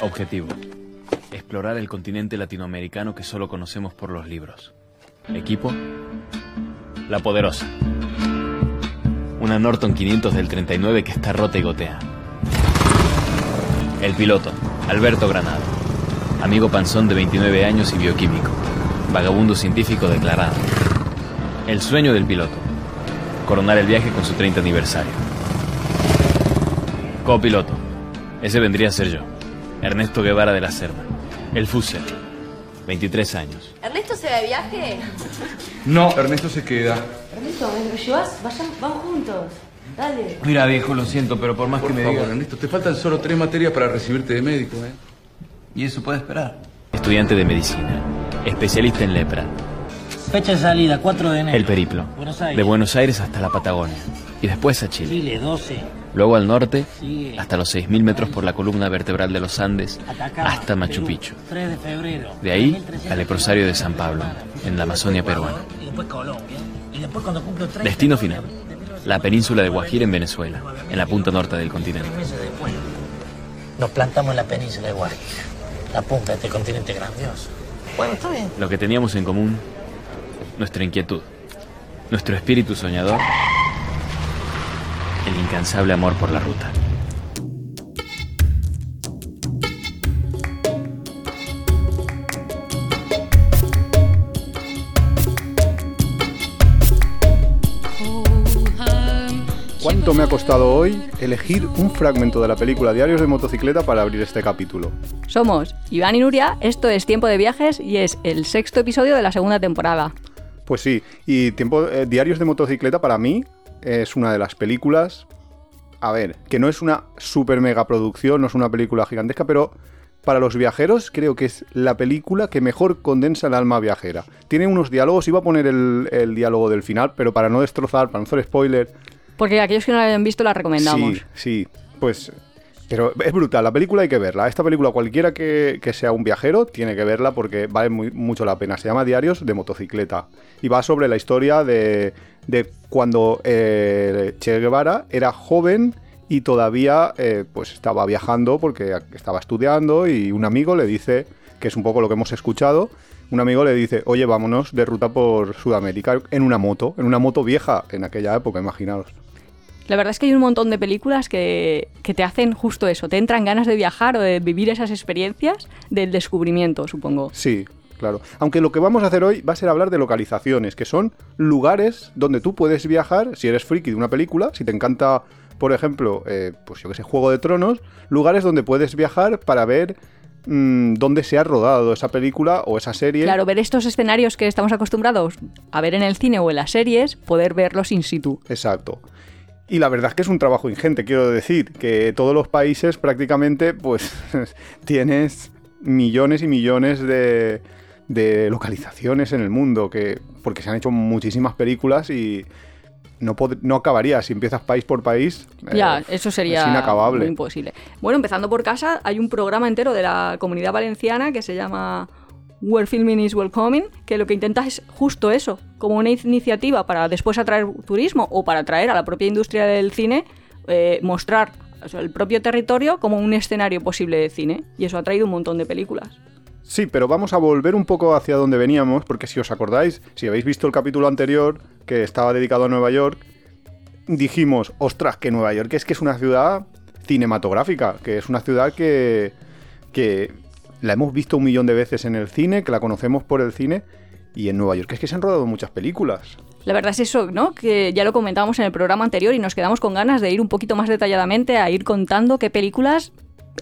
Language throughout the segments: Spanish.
Objetivo. Explorar el continente latinoamericano que solo conocemos por los libros. Equipo. La Poderosa. Una Norton 500 del 39 que está rota y gotea. El piloto, Alberto Granado. Amigo panzón de 29 años y bioquímico. Vagabundo científico declarado. El sueño del piloto. Coronar el viaje con su 30 aniversario. Copiloto. Ese vendría a ser yo. Ernesto Guevara de la Cerda. El Fusel. 23 años. ¿Ernesto se va de viaje? No, Ernesto se queda. Ernesto, ¿me lo llevas? Vayan, vamos juntos. Dale. Mira, viejo, lo siento, pero por más Por que me digas... Ernesto, te faltan solo tres materias para recibirte de médico, ¿eh? Y eso puede esperar. Estudiante de medicina. Especialista en lepra. Fecha de salida, 4 de enero. El periplo. Buenos Aires. De Buenos Aires hasta la Patagonia. Y después a Chile. Chile, 12. Luego al norte, hasta los 6.000 metros por la columna vertebral de los Andes, hasta Machu Picchu. 3 de ahí 1300 al leprosario de San Pablo, en la Amazonia peruana. Y después Colombia. Y después cuando cumplo 30. Destino final, la península de Guajira en Venezuela, en la punta norte del continente. Nos plantamos en la península de Guajira. La punta de este continente grandioso. Bueno, está bien. Lo que teníamos en común, nuestra inquietud, nuestro espíritu soñador, incansable amor por la ruta. ¿Cuánto me ha costado hoy elegir un fragmento de la película Diarios de motocicleta para abrir este capítulo? Somos Iván y Nuria, esto es Tiempo de Viajes y es el sexto episodio de la segunda temporada. Pues sí, y tiempo, eh, Diarios de motocicleta para mí es una de las películas, a ver, que no es una super mega producción, no es una película gigantesca, pero para los viajeros creo que es la película que mejor condensa el alma viajera. Tiene unos diálogos, iba a poner el, el diálogo del final, pero para no destrozar, para no hacer spoiler, Porque aquellos que no la hayan visto la recomendamos. Sí, sí, pues... Pero es brutal, la película hay que verla. Esta película cualquiera que, que sea un viajero tiene que verla porque vale muy- mucho la pena. Se llama Diarios de motocicleta y va sobre la historia de, de cuando eh, Che Guevara era joven y todavía eh, pues estaba viajando porque estaba estudiando y un amigo le dice, que es un poco lo que hemos escuchado, un amigo le dice, oye, vámonos de ruta por Sudamérica en una moto, en una moto vieja en aquella época, imaginaos. La verdad es que hay un montón de películas que, que te hacen justo eso, te entran ganas de viajar o de vivir esas experiencias del descubrimiento, supongo. Sí, claro. Aunque lo que vamos a hacer hoy va a ser hablar de localizaciones, que son lugares donde tú puedes viajar, si eres friki de una película, si te encanta, por ejemplo, eh, pues yo que sé, Juego de Tronos, lugares donde puedes viajar para ver mm, dónde se ha rodado esa película o esa serie. Claro, ver estos escenarios que estamos acostumbrados a ver en el cine o en las series, poder verlos in situ. Exacto. Y la verdad es que es un trabajo ingente, quiero decir, que todos los países prácticamente, pues, tienes millones y millones de, de localizaciones en el mundo, que, porque se han hecho muchísimas películas y no, no acabaría si empiezas país por país. eh, Ya, eso sería Es inacabable. muy imposible. Bueno, empezando por casa, hay un programa entero de la comunidad valenciana que se llama Where Filming is Welcoming, que lo que intenta es justo eso, como una iniciativa para después atraer turismo o para atraer a la propia industria del cine, eh, mostrar o sea, el propio territorio como un escenario posible de cine. Y eso ha traído un montón de películas. Sí, pero vamos a volver un poco hacia donde veníamos, porque si os acordáis, si habéis visto el capítulo anterior, que estaba dedicado a Nueva York, dijimos, ostras, que Nueva York es que es una ciudad cinematográfica, que es una ciudad que, que la hemos visto un millón de veces en el cine, que la conocemos por el cine, y en Nueva York es que se han rodado muchas películas. La verdad es eso, ¿no? Que ya lo comentábamos en el programa anterior y nos quedamos con ganas de ir un poquito más detalladamente a ir contando qué películas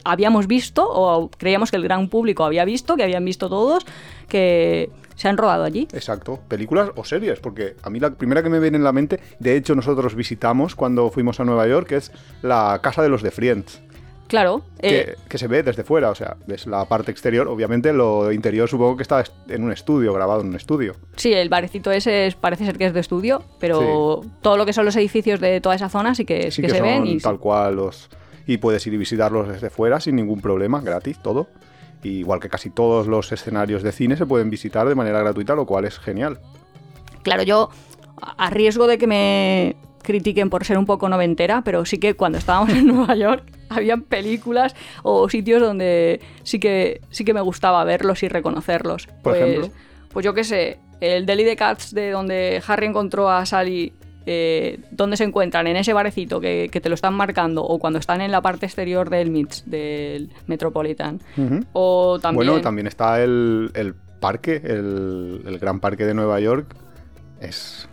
habíamos visto o creíamos que el gran público había visto, que habían visto todos, que se han rodado allí. Exacto, películas o series, porque a mí la primera que me viene en la mente, de hecho nosotros visitamos cuando fuimos a Nueva York, es la casa de los de Friends. Claro, que, eh, que se ve desde fuera, o sea, ves la parte exterior, obviamente lo interior supongo que está est- en un estudio, grabado en un estudio. sí, el barecito ese es- parece ser que es de estudio, pero todo lo que son los edificios de toda esa zona sí que, Sí que que, se son ven. Y, tal cual los... Y puedes ir y visitarlos desde fuera sin ningún problema, gratis, todo. Y igual que casi todos los escenarios de cine se pueden visitar de manera gratuita, lo cual es genial. Claro, yo a riesgo de que me critiquen por ser un poco noventera, pero sí que cuando estábamos en Nueva York habían películas o sitios donde sí que, sí que me gustaba verlos y reconocerlos. Por pues, ejemplo. Pues yo qué sé, el Deli de Cats de donde Harry encontró a Sally, eh, ¿dónde se encuentran? En ese barecito que, que te lo están marcando, o cuando están en la parte exterior del MITS, del Metropolitan. Ujú. O también... Bueno, también está el, el parque, el, el gran parque de Nueva York. Es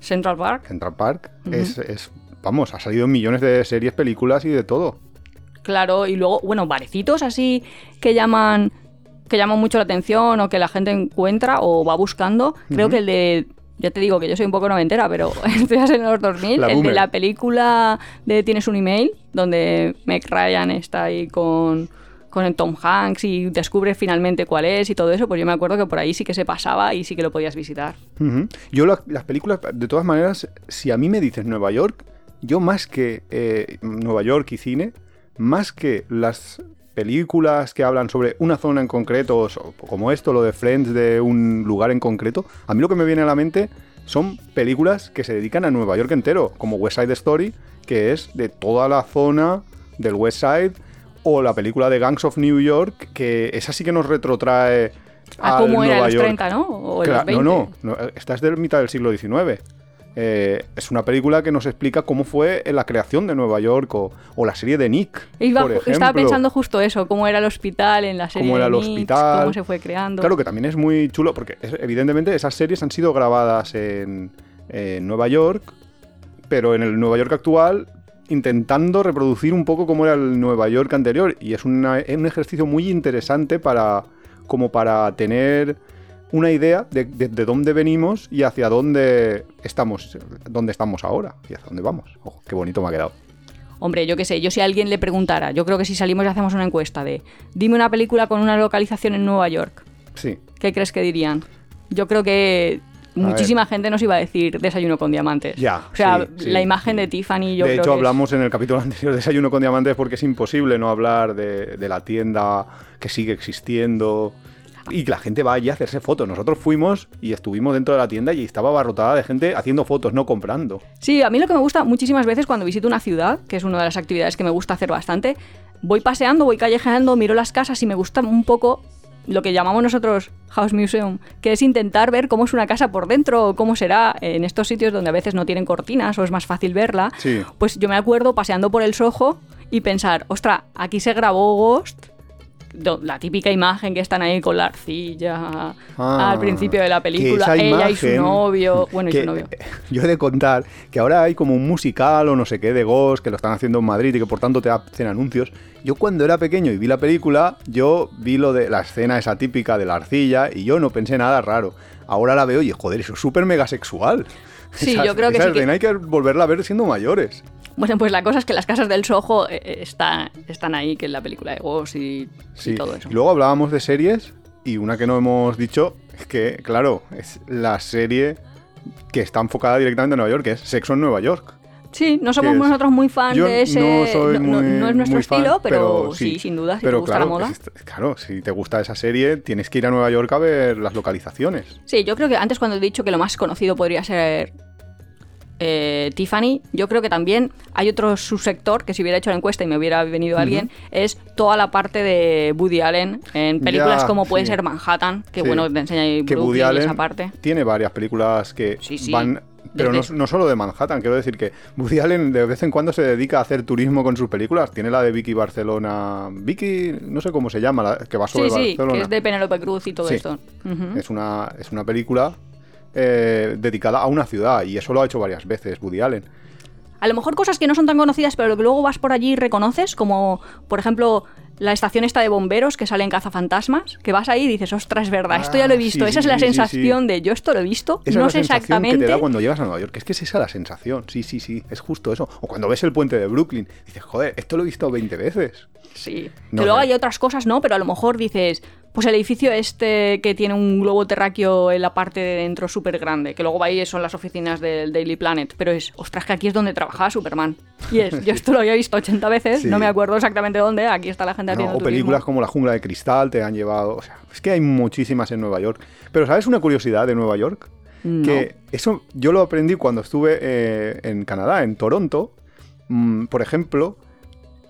Central Park. Central Park. es, es- vamos, ha salido millones de series, películas y de todo. Claro, y luego, bueno, barecitos así que llaman que llaman mucho la atención o que la gente encuentra o va buscando. Creo que el de ya te digo que yo soy un poco noventera, pero estoy en los 2000, La el de la película de Tienes un email, donde Meg Ryan está ahí con con el Tom Hanks y descubre finalmente cuál es y todo eso, pues yo me acuerdo que por ahí sí que se pasaba y sí que lo podías visitar. Yo la- las películas, de todas maneras, si a mí me dices Nueva York, yo más que eh, Nueva York y cine, más que las películas que hablan sobre una zona en concreto, como esto, lo de Friends de un lugar en concreto, a mí lo que me viene a la mente son películas que se dedican a Nueva York entero, como West Side Story, que es de toda la zona del West Side, o la película de Gangs of New York, que esa sí que nos retrotrae A cómo era Nueva los York. 30, ¿no? O en Cla- los 20. No, no, no, esta es de mitad del siglo XIX. Eh, es una película que nos explica cómo fue la creación de Nueva York o, o la serie de Nick. Iba- por ejemplo. estaba pensando justo eso, cómo era el hospital en la serie cómo era de el Mix, hospital. cómo se fue creando. Claro que también es muy chulo porque es- evidentemente esas series han sido grabadas en, en Nueva York, pero en el Nueva York actual intentando reproducir un poco cómo era el Nueva York anterior y es una- es un ejercicio muy interesante para como para tener una idea de, de- de dónde venimos y hacia dónde estamos dónde estamos ahora y hacia dónde vamos. Ojo, qué bonito me ha quedado. Hombre, yo qué sé, yo si alguien le preguntara, yo creo que si salimos y hacemos una encuesta de dime una película con una localización en Nueva York, Sí. ¿qué crees que dirían? Yo creo que muchísima gente nos iba a decir desayuno con diamantes. Ya, O sea, sí, sí. la imagen de Tiffany yo de creo hecho, que es- hablamos en el capítulo anterior de Desayuno con Diamantes porque es imposible no hablar de, de la tienda que sigue existiendo y que la gente va allí a hacerse fotos. Nosotros fuimos y estuvimos dentro de la tienda y estaba abarrotada de gente haciendo fotos, no comprando. Sí, a mí lo que me gusta muchísimas veces cuando visito una ciudad, que es una de las actividades que me gusta hacer bastante, voy paseando, voy callejeando, miro las casas y me gusta un poco lo que llamamos nosotros House Museum, que es intentar ver cómo es una casa por dentro o cómo será en estos sitios donde a veces no tienen cortinas o es más fácil verla. Sí. Pues yo me acuerdo paseando por el Soho y pensar, ostra, aquí se grabó Ghost. La típica imagen que están ahí con la arcilla Ah, al principio de la película, ella y su novio, bueno, y su novio. Yo he de contar que ahora hay como un musical o no sé qué de Ghost que lo están haciendo en Madrid y que por tanto te hacen anuncios. Yo cuando era pequeño y vi la película, yo vi lo de la escena esa típica de la arcilla y yo no pensé nada raro. Ahora la veo y joder, eso es súper mega sexual. Sí, yo creo que esa sí que- hay que volverla a ver siendo mayores. Bueno, pues la cosa es que las casas del Soho eh, eh, está- están ahí, que en la película de Ghost y, todo eso. Y luego hablábamos de series y una que no hemos dicho es que, claro, es la serie que está enfocada directamente en Nueva York, que es Sexo en Nueva York. Sí, no somos ¿Qué es? nosotros muy fan Yo de ese. no soy muy, no es nuestro muy fan, estilo, pero, sí, sin duda, si pero te gusta claro, la moda. es- claro, si te gusta esa serie, tienes que ir a Nueva York a ver las localizaciones. Sí, yo creo que antes cuando he dicho que lo más conocido podría ser eh, Tiffany, yo creo que también hay otro subsector que si hubiera hecho la encuesta y me hubiera venido alguien, es toda la parte de Woody Allen en películas Ya, como puede sí. ser Manhattan, que Sí. bueno, te enseña ahí Que Woody Allen esa parte. tiene varias películas que Sí, van... Pero no, solo de Manhattan, quiero decir que Woody Allen de vez en cuando se dedica a hacer turismo con sus películas. Tiene la de Vicky Barcelona... Vicky, no sé cómo se llama, la que va sobre Sí, sí, Barcelona. que es de Penélope Cruz y todo Sí. esto. Es una, es una película eh, dedicada a una ciudad y eso lo ha hecho varias veces Woody Allen. A lo mejor cosas que no son tan conocidas, pero que luego vas por allí y reconoces, como por ejemplo la estación esta de bomberos que sale en Cazafantasmas, que vas ahí y dices, ostras, es verdad, esto ya lo he Ah, visto. sí, Esa sí, es la sí, sensación de yo esto lo he visto, Esa no es sé la sensación exactamente. que te da cuando llegas a Nueva York. Es que es esa la sensación. Sí, sí, sí. Es justo eso. O cuando ves el puente de Brooklyn, dices, joder, esto lo he visto 20 veces. Sí. No que luego sé. hay otras cosas, ¿no? Pero a lo mejor dices, pues el edificio este que tiene un globo terráqueo en la parte de dentro súper grande, que luego va ahí son las oficinas del Daily Planet, pero es, ostras, que aquí es donde trabajaba Superman. Y es, yo esto lo había visto 80 veces, Sí. no me acuerdo exactamente dónde, aquí está la gente No, haciendo o turismo. películas como La jungla de cristal te han llevado. O sea, es que hay muchísimas en Nueva York. Pero ¿sabes una curiosidad de Nueva York? No. Que eso yo lo aprendí cuando estuve eh, en Canadá, en Toronto. Mm, por ejemplo,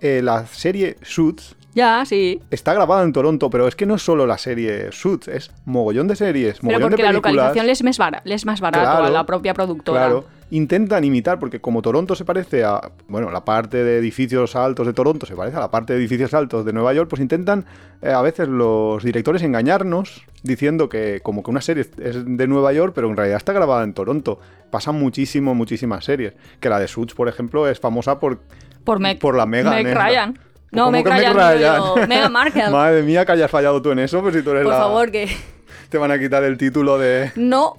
eh, la serie Suits Ya, sí. está grabada en Toronto, pero es que no es solo la serie Suits, es mogollón de series, Pero mogollón porque de la localización les es más, bara- les es más barato Claro, a la propia productora. Claro, intentan imitar, porque como Toronto se parece a. Bueno, la parte de edificios altos de Toronto se parece a la parte de edificios altos de Nueva York, pues intentan eh, a veces los directores engañarnos diciendo que como que una serie es de Nueva York, pero en realidad está grabada en Toronto. Pasan muchísimo, muchísimas series. Que la de Suits, por ejemplo, es famosa por. Por, Meg, Por la Meghan, Meg ¿eh? Ryan. No, ¿Cómo Meg que Meg Ryan, digo Ryan? yo, Meghan Markle. Madre mía, que hayas fallado tú en eso, pues si tú eres Por la. favor, que Te van a quitar el título de. no,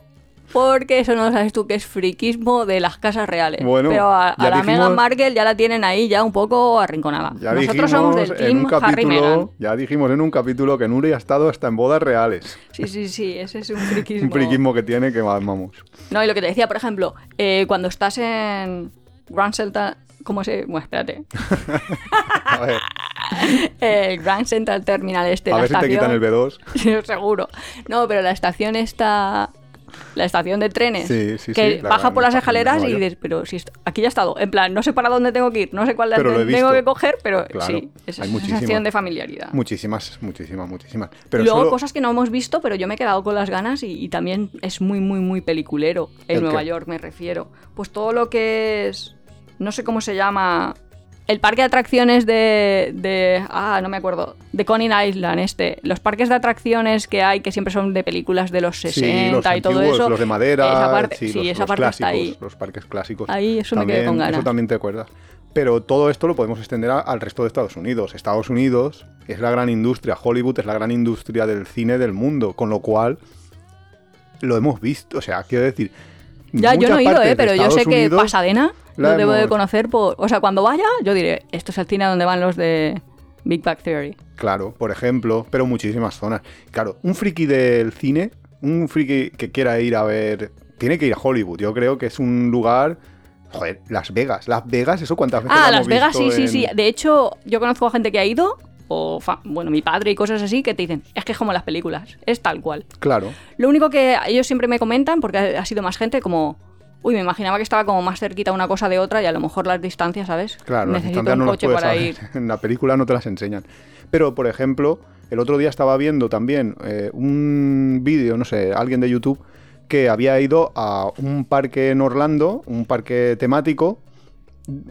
porque eso no lo sabes tú, que es friquismo de las casas reales. Bueno, Pero a, la dijimos- Meghan Markle ya la tienen ahí ya un poco arrinconada. Ya Nosotros somos del en team un capítulo, ya dijimos en un capítulo que Nuri ha estado hasta en bodas reales. Sí, sí, sí, ese es un friquismo. Un friquismo que tiene que vamos. No, y lo que te decía, por ejemplo, eh, cuando estás en Grand Central... ¿Cómo se...? Bueno, espérate. A ver, El Grand Central Terminal este, a la ver si te quitan el B2. Sí, seguro. No, pero la estación está. La estación de trenes. Sí, sí, que sí, la baja por las escaleras y dices, pero si aquí ya he estado. En plan, no sé para dónde tengo que ir, no sé cuál de Pero he tengo que coger, pero Claro, sí, es muchísimas. sensación de familiaridad. Muchísimas, muchísimas, muchísimas. Pero luego solo- cosas que no hemos visto, pero yo me he quedado con las ganas y, y también es muy, muy, muy peliculero. En ¿El Nueva qué? York me refiero. Pues todo lo que es. No sé cómo se llama. El parque de atracciones de, de. Ah, no me acuerdo. De Coney Island, este. Los parques de atracciones que hay, que siempre son de películas de los 60 sí, los y todo eso. los de madera, Esa parte, sí, sí, los, esa los parte clásicos, está ahí. los parques clásicos. Ahí, eso me quedé con ganas. Eso también te acuerdas. Pero todo esto lo podemos extender a- al resto de Estados Unidos. Estados Unidos es la gran industria, Hollywood es la gran industria del cine del mundo, con lo cual lo hemos visto. O sea, quiero decir. Ya, yo no he ido, ¿eh? pero yo sé que Pasadena la lo debo de conocer por... O sea, cuando vaya, yo diré, esto es el cine donde van los de Big Bang Theory. Claro, por ejemplo, pero muchísimas zonas. Claro, un friki del cine, un friki que quiera ir a ver, tiene que ir a Hollywood. Yo creo que es un lugar, joder, Las Vegas. Las Vegas, eso cuántas veces Ah, lo Las hemos Vegas, sí, visto sí, en- sí. De hecho, yo conozco a gente que ha ido, o fa- bueno, mi padre y cosas así, que te dicen, es que es como las películas, es tal cual. Claro, Lo único que ellos siempre me comentan, porque ha sido más gente, como, uy, me imaginaba que estaba como más cerquita una cosa de otra y a lo mejor las distancias, ¿sabes? claro, las Necesito distancias un no las coche puedes para ir. En la película no te las enseñan. Pero, por ejemplo, el otro día estaba viendo también eh, un vídeo, no sé, alguien de YouTube, que había ido a un parque en Orlando, un parque temático,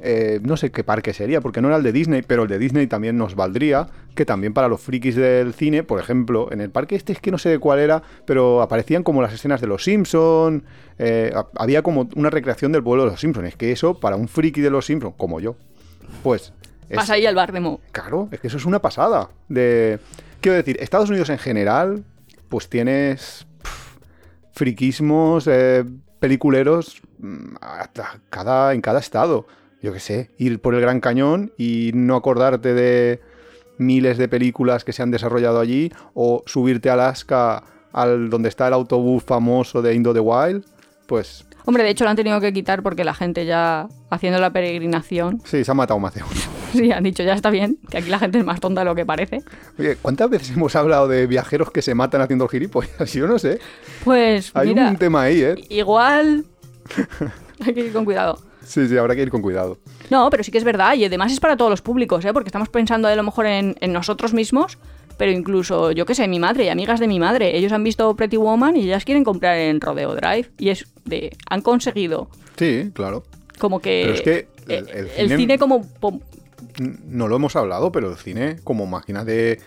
eh, no sé qué parque sería, porque no era el de Disney, pero el de Disney también nos valdría, que también para los frikis del cine, por ejemplo, en el parque este es que no sé de cuál era, pero aparecían como las escenas de los Simpsons, había como una recreación del vuelo de los Simpsons, es que eso, para un friki de los Simpsons, como yo, pues... es- Vas ahí al bar de Mo. Claro, es que eso es una pasada. De... Quiero decir, Estados Unidos en general, pues tienes pf, friquismos, eh, peliculeros mm, hasta cada, en cada estado. Yo qué sé, ir por el Gran Cañón y no acordarte de miles de películas que se han desarrollado allí, o subirte a Alaska al donde está el autobús famoso de Indo the Wild, pues Hombre, de hecho lo han tenido que quitar porque la gente ya haciendo la peregrinación, sí, se ha matado más de uno. sí, han dicho ya está bien, que aquí la gente es más tonta de lo que parece. Oye, ¿cuántas veces hemos hablado de viajeros que se matan haciendo gilipollas? Yo no sé. Pues Hay mira, un tema ahí, ¿eh? igual hay que ir con cuidado. Sí, sí, habrá que ir con cuidado. No, pero sí que es verdad y además es para todos los públicos, ¿eh? Porque estamos pensando a lo mejor en, en nosotros mismos, pero incluso, yo qué sé, mi madre y amigas de mi madre, ellos han visto Pretty Woman y ellas quieren comprar en Rodeo Drive y es de, han conseguido Sí, claro. como que... Pero es que el- eh, el cine- cine como... No lo hemos hablado, pero el cine, como máquina de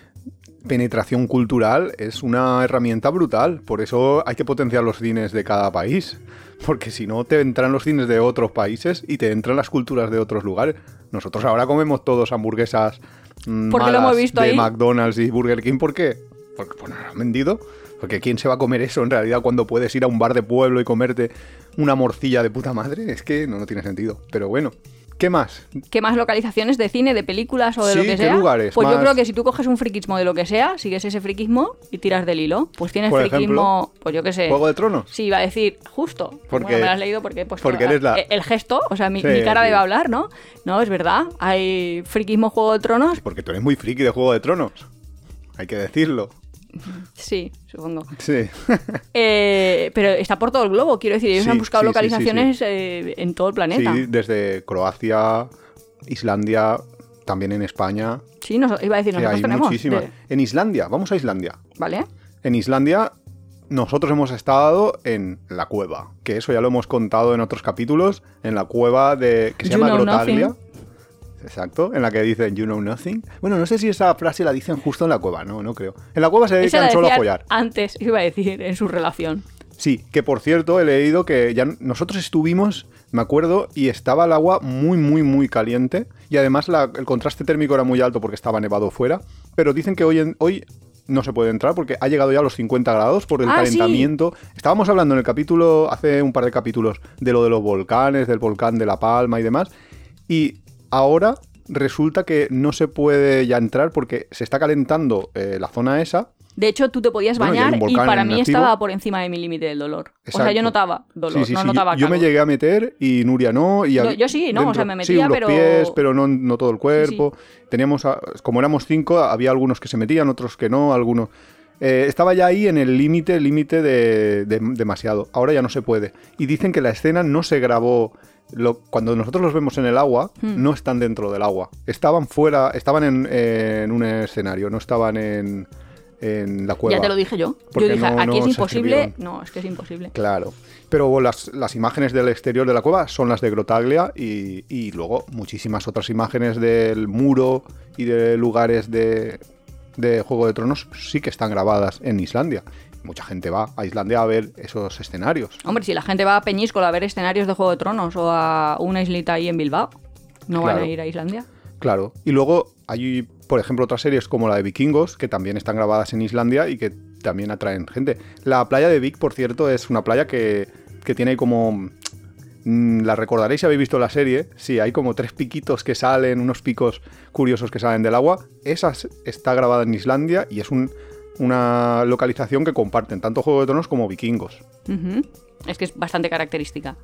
penetración cultural, es una herramienta brutal. Por eso hay que potenciar los cines de cada país. Porque si no, te entran los cines de otros países y te entran las culturas de otros lugares. Nosotros ahora comemos todos hamburguesas mm, Porque lo malas hemos visto de ahí. McDonald's y Burger King. ¿Por qué? Porque pues, nos han vendido. Porque ¿quién se va a comer eso en realidad cuando puedes ir a un bar de pueblo y comerte una morcilla de puta madre? Es que no, no tiene sentido. Pero bueno, ¿qué más? ¿Qué más localizaciones de cine, de películas o de lo que ¿qué sea? lugares Pues yo creo que si tú coges un friquismo de lo que sea, sigues ese friquismo y tiras del hilo, pues tienes Por friquismo, pues yo qué sé. ¿Juego de Tronos? Sí, iba a decir, justo. Porque- bueno, me lo has leído porque, pues, porque eres la- el- el gesto, o sea, mi, Sí, mi cara sí. debe hablar, ¿no? No, es verdad. Hay friquismo Juego de Tronos. Porque tú eres muy friki de Juego de Tronos. Hay que decirlo. Sí, supongo. Sí. Eh, pero está por todo el globo, quiero decir, ellos Sí, han buscado sí, sí, sí, localizaciones eh, en todo el planeta. Sí, desde Croacia, Islandia, también en España. Sí, nos, iba a decir, nosotros hay tenemos. muchísimas. de- En Islandia, vamos a Islandia. ¿Vale? En Islandia nosotros hemos estado en la cueva, que eso ya lo hemos contado en otros capítulos, en la cueva de que se You llama Grotaglia. nothing. Exacto, en la que dicen You know nothing. Bueno, no sé si esa frase la dicen justo en la cueva, no, no creo. En la cueva se dedican solo a follar. Antes, iba a decir, en su relación. Sí, que por cierto he leído que ya nosotros estuvimos, me acuerdo, y estaba el agua muy, muy, muy caliente. Y además la- el contraste térmico era muy alto porque estaba nevado fuera. Pero dicen que hoy, en, hoy no se puede entrar porque ha llegado ya a los 50 grados por el Ah, sí. calentamiento. Estábamos hablando en el capítulo, hace un par de capítulos, de lo de los volcanes, del volcán de La Palma y demás. Y ahora resulta que no se puede ya entrar porque se está calentando eh, la zona esa. De hecho, tú te podías Bueno, bañar y, para mí activo. estaba por encima de mi límite del dolor. O sea, yo notaba dolor, Sí, sí, no sí, notaba yo, me llegué a meter y Nuria no. Y Yo- sí, ¿no? O sea, me metía, los pero- pies, pero no, no todo el cuerpo. Teníamos, a- como éramos cinco, había algunos que se metían, otros que no, algunos... eh, estaba ya ahí en el límite, límite de, de demasiado. Ahora ya no se puede. Y dicen que la escena no se grabó... lo- cuando nosotros los vemos en el agua, Hmm. no están dentro del agua. Estaban fuera, estaban en, en un escenario, no estaban en, en la cueva. Ya te lo dije yo. Yo dije, no- aquí no es imposible. escribieron. No, es que es imposible. Claro. Pero las, las imágenes del exterior de la cueva son las de Grotaglia y, y luego muchísimas otras imágenes del muro y de lugares de, de Juego de Tronos sí que están grabadas en Islandia. Mucha gente va a Islandia a ver esos escenarios. Hombre, si la gente va a Peñíscola a ver escenarios de Juego de Tronos o a una islita ahí en Bilbao, ¿no van a ir a Islandia? Claro. Y luego hay, por ejemplo, otras series como la de Vikingos, que también están grabadas en Islandia y que también atraen gente. La playa de Vik, por cierto, es una playa que, que tiene como... mm, La recordaréis si habéis visto la serie. Sí, hay como tres piquitos que salen, unos picos curiosos que salen del agua. Esa está grabada en Islandia y es un- una localización que comparten tanto Juego de Tronos como Vikingos. Es que es bastante característica.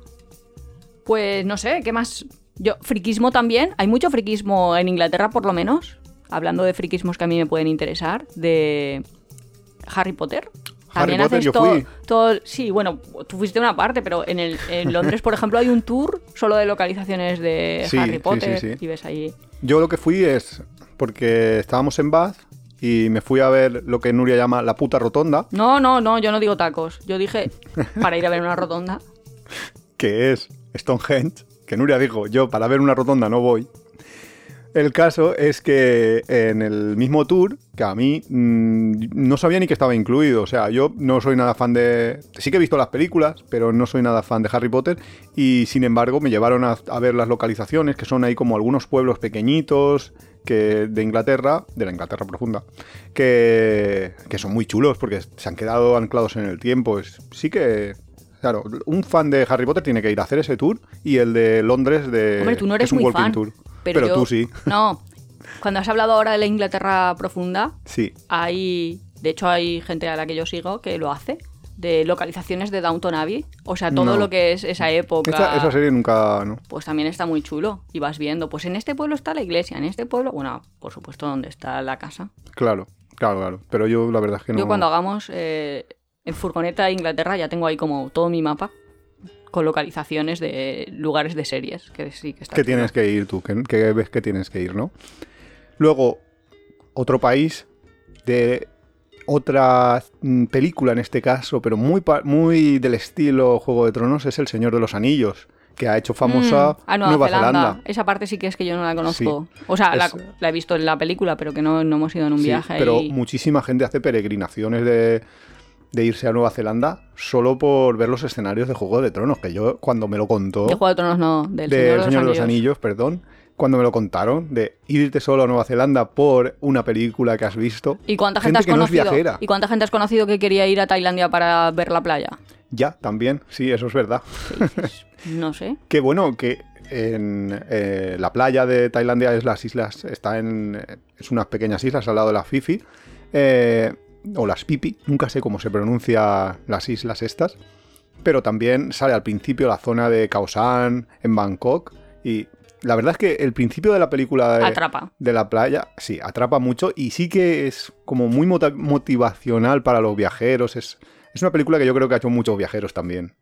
Pues no sé, ¿qué más? Yo, friquismo también. Hay mucho friquismo en Inglaterra, por lo menos. Hablando de friquismos que a mí me pueden interesar. De Harry Potter. Harry También Potter, haces yo todo, fui. todo- Sí, bueno, tú fuiste una parte, pero en, el, en Londres, por ejemplo, hay un tour solo de localizaciones de Sí, Harry Potter. sí, sí. Y ves. Yo lo que fui es porque estábamos en Bath y me fui a ver lo que Nuria llama la puta rotonda. No, no, no, yo no digo tacos. Yo dije para ir a ver una rotonda. que es Stonehenge, que Nuria dijo, yo para ver una rotonda no voy. El caso es que en el mismo tour, que a mí mm, no sabía ni que estaba incluido, o sea, yo no soy nada fan de... Sí que he visto las películas, pero no soy nada fan de Harry Potter y sin embargo me llevaron a, a ver las localizaciones, que son ahí como algunos pueblos pequeñitos que de Inglaterra, de la Inglaterra profunda, que, que son muy chulos porque se han quedado anclados en el tiempo. Es- sí que Claro, un fan de Harry Potter tiene que ir a hacer ese tour y el de Londres de Hombre, tú no eres es un muy walking fan. tour. Pero, Pero, yo- tú sí. No. Cuando has hablado ahora de la Inglaterra profunda, Sí. hay. De hecho, hay gente a la que yo sigo que lo hace. De localizaciones de Downton Abbey. O sea, todo No. lo que es esa época. Esa, esa serie nunca. No. Pues también está muy chulo. Y vas viendo, pues en este pueblo está la iglesia, en este pueblo. Bueno, por supuesto, donde está la casa. Claro, claro, claro. Pero yo la verdad es que no. Yo cuando hagamos eh, en furgoneta de Inglaterra ya tengo ahí como todo mi mapa con localizaciones de lugares de series. Que sí que está que tienes que ir tú, que, que ves que tienes que ir, ¿no? Luego, otro país de otra mm, película en este caso, pero muy, muy del estilo Juego de Tronos, es El Señor de los Anillos, que ha hecho famosa Mm, a Nueva, Zelanda. Esa parte sí que es que yo no la conozco. O sea, la, Es- la he visto en la película, pero que no, no hemos ido en un Sí, viaje. pero y- muchísima gente hace peregrinaciones de, de irse a Nueva Zelanda solo por ver los escenarios de Juego de Tronos, que yo cuando me lo contó... De Juego de Tronos no, del del Señor, de, Señor de los Anillos, perdón, cuando me lo contaron, de irte solo a Nueva Zelanda por una película que has visto. ¿Y cuánta gente, has que no es conocido? viajera. ¿Y cuánta gente has conocido que quería ir a Tailandia para ver la playa? Ya, también, sí, eso es verdad. No sé. Qué bueno que en eh, la playa de Tailandia es las islas, está en eh, es unas pequeñas islas al lado de la Fifi, eh, o las Pipi, nunca sé cómo se pronuncia las islas estas, pero también sale al principio la zona de Khao San, en Bangkok, y la verdad es que el principio de la película de, Atrapa. de la playa, sí, atrapa mucho y sí que es como muy motivacional para los viajeros. Es, es una película que yo creo que ha hecho muchos viajeros también.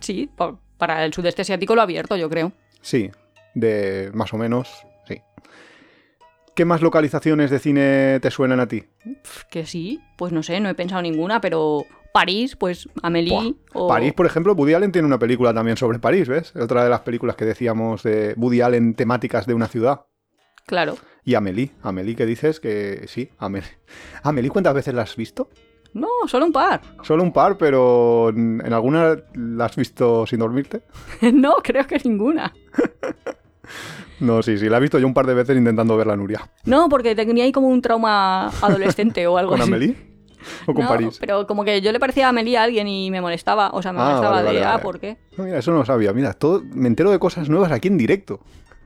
Sí, por- para el sudeste asiático lo ha abierto, yo creo. Sí, de más o menos. ¿Qué más localizaciones de cine te suenan a ti? Que sí, pues no sé, no he pensado ninguna, pero París, pues Amélie o... París, por ejemplo, Woody Allen tiene una película también sobre París, ¿ves? Otra de las películas que decíamos de Woody Allen temáticas de una ciudad. Claro. Y Amélie, Amélie que dices que sí, Amélie. Amélie, ¿cuántas veces la has visto? No, solo un par. Solo un par, pero en en alguna la has visto sin dormirte. no, creo que ninguna. No, sí, sí, la he visto yo un par de veces intentando verla, Nuria. No, porque tenía ahí como un trauma adolescente o algo ¿Con así. Amélie? ¿O con no, París? pero como que yo le parecía a Amelie a alguien y me molestaba. O sea, me Ah, molestaba vale, de, vale, ah, vale. ¿por qué? Ah, Mira, eso no lo sabía. Mira, todo, me entero de cosas nuevas aquí en directo.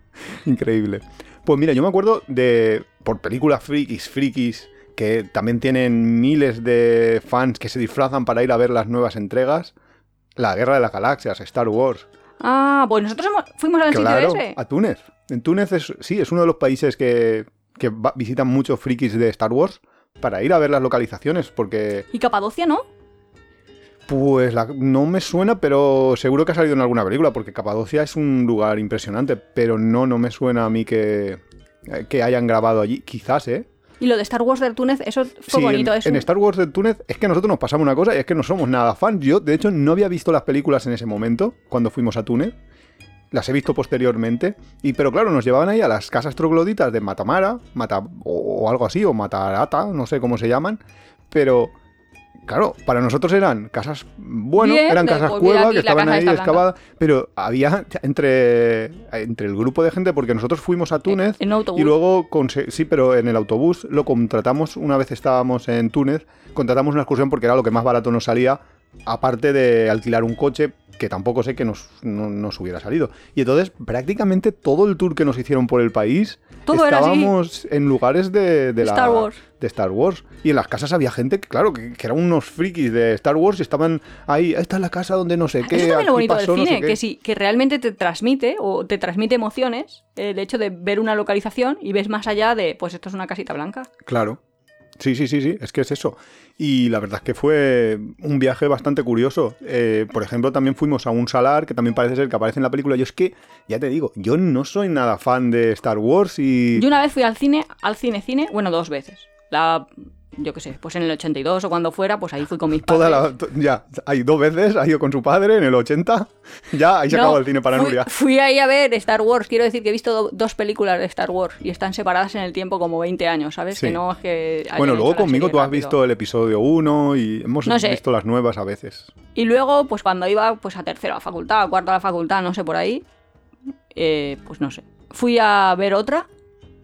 Increíble. Pues mira, yo me acuerdo de. Por películas frikis, frikis, que también tienen miles de fans que se disfrazan para ir a ver las nuevas entregas. La Guerra de las Galaxias, Star Wars. Ah, pues nosotros hemos- fuimos al Claro, sitio ese. a Túnez. En Túnez es, sí, es uno de los países que, que va- visitan muchos frikis de Star Wars para ir a ver las localizaciones, porque Y Capadocia, ¿no? pues la- no me suena, pero seguro que ha salido en alguna película, porque Capadocia es un lugar impresionante, pero no, no me suena a mí que, eh, que hayan grabado allí. Quizás, ¿eh? Y lo de Star Wars del Túnez, eso fue Sí, bonito. en, es en Star Wars de Túnez es que nosotros nos pasamos una cosa y es que no somos nada fans. Yo, de hecho, no había visto las películas en ese momento, cuando fuimos a Túnez. Las he visto posteriormente. Y, pero claro, nos llevaban ahí a las casas trogloditas de Matamara, Mata, o, o algo así, o Matarata, no sé cómo se llaman. Pero, claro, para nosotros eran casas, bueno, Bien, eran casas pues cueva que la estaban ahí excavadas. Pero había entre, entre el grupo de gente, porque nosotros fuimos a Túnez. en autobús. Y luego, conse- sí, pero en el autobús lo contratamos, una vez estábamos en Túnez, contratamos una excursión porque era lo que más barato nos salía, aparte de alquilar un coche, que tampoco sé que nos, no nos hubiera salido. Y entonces, prácticamente todo el tour que nos hicieron por el país, Todo estábamos en lugares de, de la- Star Wars. De Star Wars. Y en las casas había gente que, claro, que, que eran unos frikis de Star Wars y estaban ahí, esta es la casa donde no sé qué. Eso es también lo bonito del pasó no sé cine, qué". que sí, que realmente te transmite o te transmite emociones el hecho de ver una localización y ves más allá de, pues esto es una casita blanca. Claro. Sí, sí, sí, sí, es que es eso. Y la verdad es que fue un viaje bastante curioso. Eh, por ejemplo, también fuimos a un salar que también parece ser que aparece en la película. Yo es que, ya te digo, yo no soy nada fan de Star Wars y... Yo una vez fui al cine, al cine cine, bueno, dos veces. La, yo qué sé, pues en el 82 o cuando fuera, pues ahí fui con mis padres. Toda la, ya, hay dos veces, ha ido con su padre en el 80. Ya, ahí se No, acabó el cine para fui, Nuria. Fui ahí a ver Star Wars. Quiero decir que he visto do- dos películas de Star Wars y están separadas en el tiempo como 20 años, ¿sabes? Sí. Que no es que. hayan Bueno, luego conmigo tú has rápido. visto el episodio 1 y hemos No sé. visto las nuevas a veces. Y luego, pues cuando iba pues a tercero a la facultad, a cuarto a la facultad, no sé por ahí, eh, pues no sé. Fui a ver otra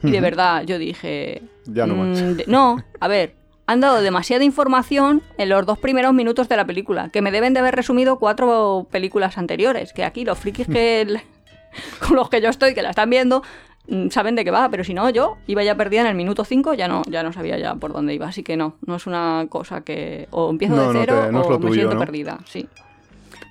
y de verdad yo dije. Ya no más. mm, no, a ver. Han dado demasiada información en los dos primeros minutos de la película, que me deben de haber resumido cuatro películas anteriores, que aquí los frikis que el- con los que yo estoy, que la están viendo, mm, saben de qué va, pero si no, yo iba ya perdida en el minuto 5, ya no, ya no sabía ya por dónde iba, así que no, no es una cosa que o empiezo No, de no cero te- no es o me tuyo, siento perdida, sí.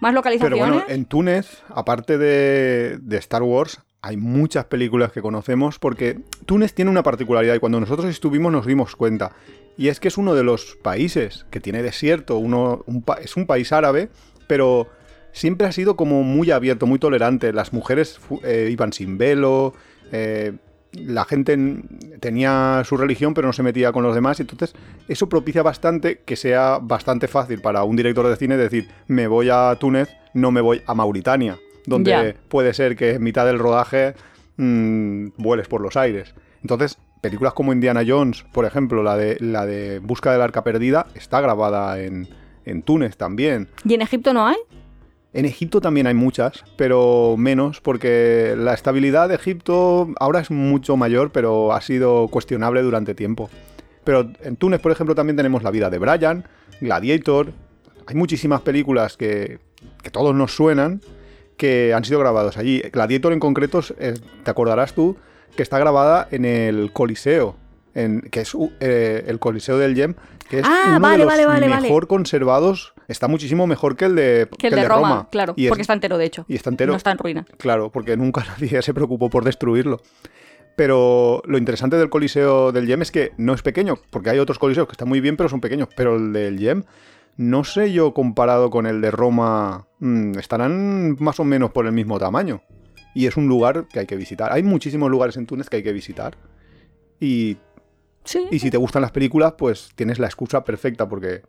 Más Pero localizaciones. bueno, en Túnez, aparte de, de Star Wars, hay muchas películas que conocemos porque Túnez tiene una particularidad y cuando nosotros estuvimos nos dimos cuenta. Y es que es uno de los países que tiene desierto, uno, es un país árabe, pero siempre ha sido como muy abierto, muy tolerante. Las mujeres eh, iban sin velo, eh, la gente tenía su religión pero no se metía con los demás, entonces eso propicia bastante que sea bastante fácil para un director de cine decir, me voy a Túnez, no me voy a Mauritania, donde puede ser que en mitad del rodaje mm, vueles por los aires. Entonces, películas como Indiana Jones, por ejemplo, la de, la de Busca del Arca Perdida, está grabada en, en Túnez también. ¿Y en Egipto no hay? En Egipto también hay muchas, pero menos, porque la estabilidad de Egipto ahora es mucho mayor, pero ha sido cuestionable durante tiempo. Pero en Túnez, por ejemplo, también tenemos La vida de Brian, Gladiator. Hay muchísimas películas que, que todos nos suenan que han sido grabados allí. Gladiator en concreto, es- te acordarás tú, que está grabada en el Coliseo en, que es uh, eh, el Coliseo del Yem, que es Ah, uno vale, de los vale, vale, vale. mejor conservados. Está muchísimo mejor que el de, Que el de Roma, claro, Y es- porque está entero, de hecho. y está entero. No está en ruina. Claro, porque nunca nadie se preocupó por destruirlo. Pero lo interesante del Coliseo del Yem es que no es pequeño, porque hay otros coliseos que están muy bien, pero son pequeños. Pero el del Yem, no sé yo comparado con el de Roma, mm, estarán más o menos por el mismo tamaño. Y es un lugar que hay que visitar. Hay muchísimos lugares en Túnez que hay que visitar. Y, Sí. y si te gustan las películas, pues tienes la excusa perfecta, porque,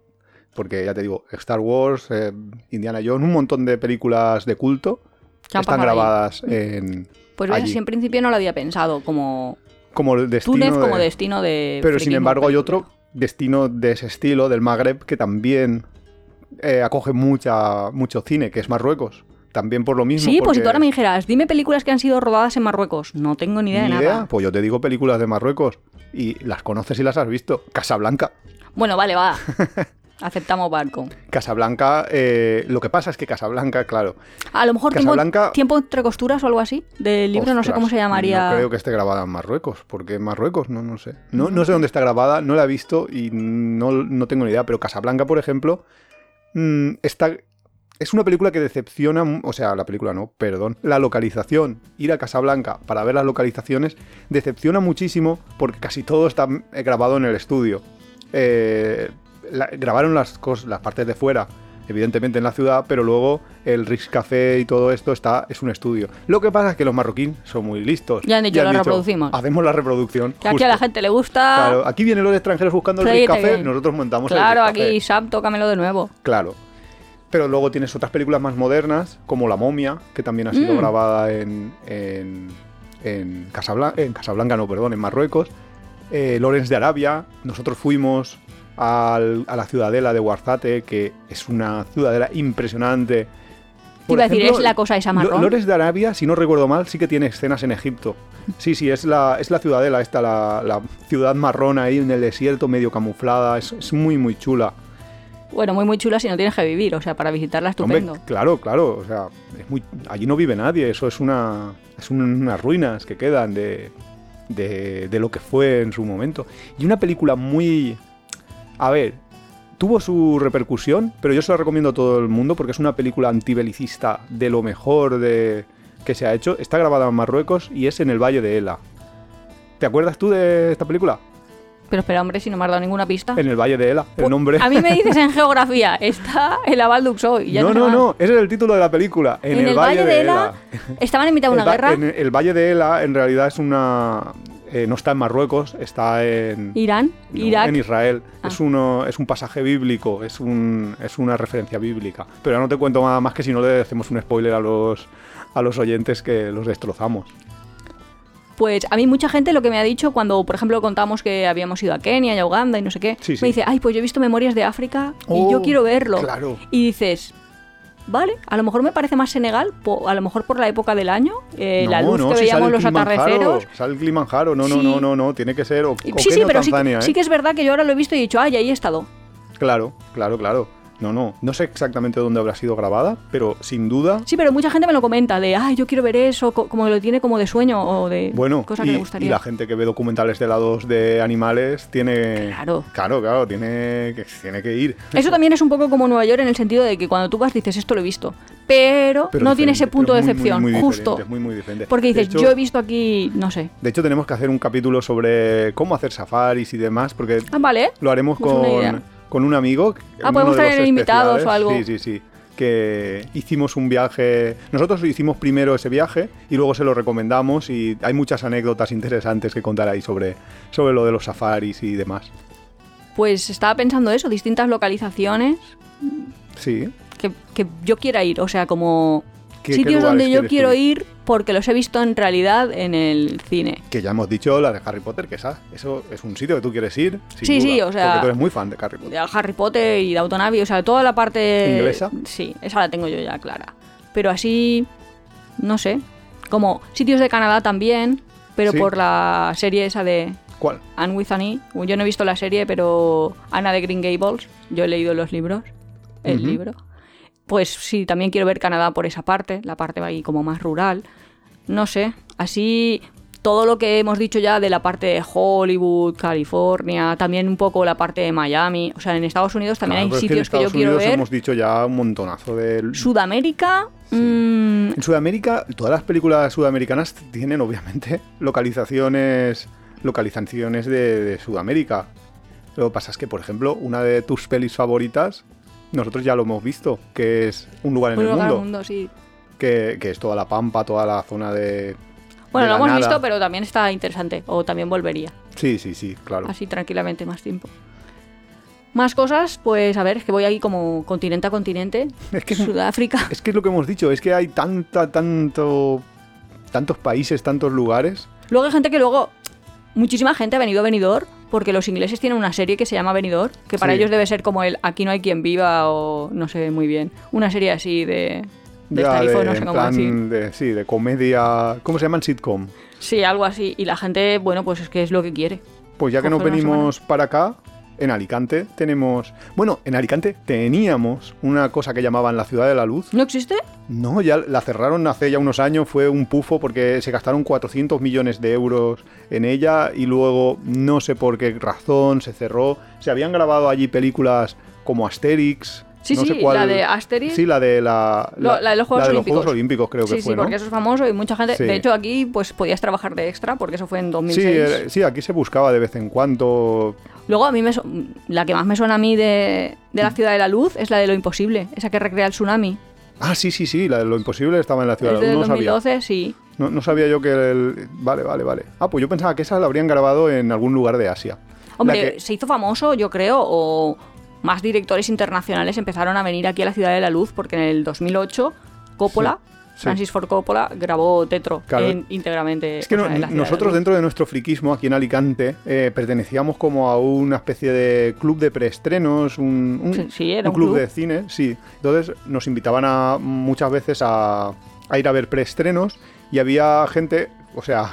porque ya te digo, Star Wars, eh, Indiana Jones, un montón de películas de culto están ahí. grabadas en, Pues ves, allí. así en principio no lo había pensado como como el destino Túnez de- como destino de. Pero sin embargo hay otro destino de ese estilo, del Magreb, que también eh, acoge mucha, mucho cine, que es Marruecos. También por lo mismo. Sí, pues si tú ahora me dijeras, dime películas que han sido rodadas en Marruecos. No tengo ni idea de ¿Ni nada. idea? Pues yo te digo películas de Marruecos. Y las conoces y las has visto. Casablanca. Bueno, vale, va. Aceptamos barco. Casablanca, eh, lo que pasa es que Casablanca, claro. A lo mejor Casablanca- tiempo entre costuras o algo así. Del libro, no sé cómo se llamaría. No creo que esté grabada en Marruecos, porque Marruecos, no, no sé. No, no sé dónde está grabada, no la he visto y no, no tengo ni idea. Pero Casablanca, por ejemplo, mm, está, es una película que decepciona, mu- o sea, la película no, perdón. La localización, ir a Casablanca para ver las localizaciones, decepciona muchísimo porque casi todo está eh, grabado en el estudio. Eh, la- grabaron las, cosas, las partes de fuera, evidentemente en la ciudad, pero luego el Rix Café y todo esto está, es un estudio. Lo que pasa es que los marroquíes son muy listos. Ya han dicho, Y "Lo reproducimos". Hacemos la reproducción. Que aquí a la gente le gusta. Claro, aquí vienen los extranjeros buscando el Rix Café, bien. nosotros montamos Claro, el Café. aquí Sam, tócamelo de nuevo. Claro. Pero luego tienes otras películas más modernas, como La momia, que también ha sido Mm. grabada en, en, en, Casablanca, en Casablanca, no, perdón, en Marruecos. Eh, Lorenz de Arabia. Nosotros fuimos al- a la ciudadela de Warzate, que es una ciudadela impresionante. Te iba a decir, ¿es la cosa esa marrón? Lo- Lorenz de Arabia, si no recuerdo mal, sí que tiene escenas en Egipto. Sí, sí, es la, es la ciudadela esta, la, la ciudad marrón ahí en el desierto, medio camuflada. Es, es muy, muy chula. Bueno, muy muy chula si no tienes que vivir, o sea, para visitarla estupendo. Hombre, claro, claro. O sea, es muy, allí no vive nadie. Eso es una. Es un- unas ruinas que quedan de, de, de lo que fue en su momento. Y una película muy. A ver. Tuvo su repercusión, pero yo se la recomiendo a todo el mundo porque es una película antibelicista de lo mejor de, que se ha hecho. Está grabada en Marruecos y es en el Valle de Ela. ¿Te acuerdas tú de esta película? Pero espera, hombre, si no me has dado ninguna pista. En el Valle de Ela, el nombre. A mí me dices en geografía, está el Aval Duxoy. no, no, más. no, ese es el título de la película. En, En, el, Valle de Ela, estaban en mitad de una el, guerra. en el Valle de Ela en realidad es una... eh, no está en Marruecos, está en... Irán, no, Irak. en Israel. Ah. Es, uno, es un pasaje bíblico, es, un, es una referencia bíblica. Pero ya no te cuento nada más que si no le hacemos un spoiler a los, a los oyentes que los destrozamos. Pues a mí mucha gente lo que me ha dicho cuando, por ejemplo, contamos que habíamos ido a Kenia y a Uganda y no sé qué, Sí, sí. me dice, ay, pues yo he visto Memorias de África y Oh, yo quiero verlo. claro. Y dices, vale, a lo mejor me parece más Senegal, po- a lo mejor por la época del año, eh, la luz no, que si veíamos los atardeceros. Sale el Kilimanjaro, no, no, Sí. no, no, no, tiene que ser o, Sí, sí, pero sí, Tanzania, ¿eh? sí que es verdad que yo ahora lo he visto y he dicho, ay, ahí he estado. Claro, claro, claro. No, no, no sé exactamente dónde habrá sido grabada, pero sin duda Sí, pero mucha gente me lo comenta, de, ay, yo quiero ver eso, co- como lo tiene como de sueño o de Bueno, cosa y, que le y gustaría. la gente que ve documentales de lados de animales tiene... Claro. Claro, claro, tiene que, tiene que ir. Eso también es un poco como Nueva York en el sentido de que cuando tú vas dices esto lo he visto, pero, Pero no tiene ese punto de pero muy, excepción, muy, muy justo. muy, muy diferente. Porque dices, hecho- yo he visto aquí, no sé. De hecho, tenemos que hacer un capítulo sobre cómo hacer safaris y demás, porque Ah, vale. lo haremos con, con un amigo. Ah, podemos traer invitados o algo. Sí, sí, sí. Que hicimos un viaje. Nosotros hicimos primero ese viaje y luego se lo recomendamos. Y hay muchas anécdotas interesantes que contar ahí sobre, sobre lo de los safaris y demás. Pues estaba pensando eso, distintas localizaciones Sí. que, que yo quiera ir, o sea, como ¿Qué- qué sitios donde yo quiero tú? ir porque los he visto en realidad en el cine. Que ya hemos dicho la de Harry Potter, que esa, eso es un sitio que tú quieres ir. sin Sí, sí, o sea- Porque tú eres muy fan de Harry Potter. De Harry Potter y de Autonavi, o sea, toda la parte... ¿Inglesa? Sí, esa la tengo yo ya clara. Pero así, no sé, como sitios de Canadá también, pero Sí. por la serie esa de ¿Cuál? Anne with an E. Yo no he visto la serie, pero Ana de Green Gables, yo he leído los libros, el libro. Pues sí, también quiero ver Canadá por esa parte, la parte ahí como más rural. No sé, así todo lo que hemos dicho ya de la parte de Hollywood, California, también un poco la parte de Miami. O sea, en Estados Unidos también Claro, hay pero es que en sitios que, yo Estados quiero Unidos ver. hemos dicho ya un montonazo de... Sudamérica, mm, En Sudamérica, todas las películas sudamericanas tienen obviamente localizaciones localizaciones de, de Sudamérica. Lo que pasa es que, por ejemplo, una de tus pelis favoritas, nosotros ya lo hemos visto, que es Un lugar en un el lugar al mundo, mundo, sí. Que, que es toda la pampa, toda la zona de... Bueno, de lo hemos nada. visto, pero también está interesante. O también volvería. Sí, sí, sí, claro. Así tranquilamente, más tiempo. Más cosas, pues a ver, es que voy ahí como continente a continente. Es que- Sudáfrica. Es que es lo que hemos dicho, es que hay tanta, tanto... Tantos países, tantos lugares. Luego hay gente que luego. Muchísima gente ha venido a Benidorm porque los ingleses tienen una serie que se llama Benidorm, que para Sí. ellos debe ser como el Aquí no hay quien viva o no sé muy bien. Una serie así de. De ya de, no sé cómo decir. de- sí, de comedia... ¿Cómo se llaman? Sitcom. Sí, algo así. Y la gente, bueno, pues es que es lo que quiere. Pues ya que nos Coger una venimos para acá, en Alicante tenemos... Bueno, en Alicante teníamos una cosa que llamaban la Ciudad de la Luz. ¿No existe? No, ya la cerraron hace ya unos años, fue un pufo porque se gastaron 400 millones de euros en ella y luego no sé por qué razón se cerró. Se habían grabado allí películas como Asterix. Sí, no sí, cuál- la de Asterix. Sí, la de la, de los Juegos Olímpicos. Juegos Olímpicos creo sí, que sí, fue, ¿no? porque eso es famoso y mucha gente. Sí. De hecho, aquí pues podías trabajar de extra porque eso fue en Sí, 2006. eh, sí, aquí se buscaba de vez en cuando. Luego a mí me la que más me suena a mí de, de Mm. la Ciudad de la Luz es la de Lo Imposible, esa que recrea el tsunami. Ah, sí, sí, sí, la de lo imposible estaba en la Ciudad de la Luz, no sabía. 2012, sí. No, no sabía yo que el... Vale, vale, vale. Ah, pues yo pensaba que esa la habrían grabado en algún lugar de Asia. Hombre, que- se hizo famoso, yo creo, o más directores internacionales empezaron a venir aquí a la Ciudad de la Luz porque en el 2008 Coppola, sí. Francis Ford Coppola, grabó Tetro Claro. en- íntegramente. Es que no- sea, de nosotros dentro de nuestro friquismo aquí en Alicante eh, pertenecíamos como a una especie de club de preestrenos, un, un- Sí, sí, era un club, club. de cine, sí. Entonces nos invitaban a, muchas veces a, a ir a ver preestrenos y había gente, o sea,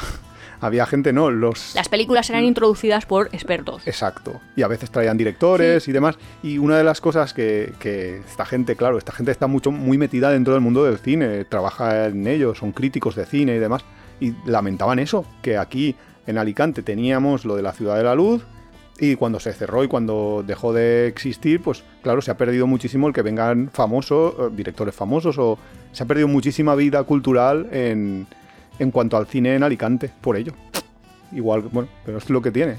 había gente, no, los... Las películas eran introducidas por expertos. Exacto. Y a veces traían directores y demás. Y una de las cosas que, que esta gente, claro, esta gente está mucho, muy metida dentro del mundo del cine, trabaja en ello, son críticos de cine y demás. Y lamentaban eso, que aquí en Alicante teníamos lo de la Ciudad de la Luz. Y cuando se cerró y cuando dejó de existir, pues claro, se ha perdido muchísimo el que vengan famosos, eh, directores famosos, o se ha perdido muchísima vida cultural en, en cuanto al cine en Alicante, por ello. Igual, bueno, pero es lo que tiene.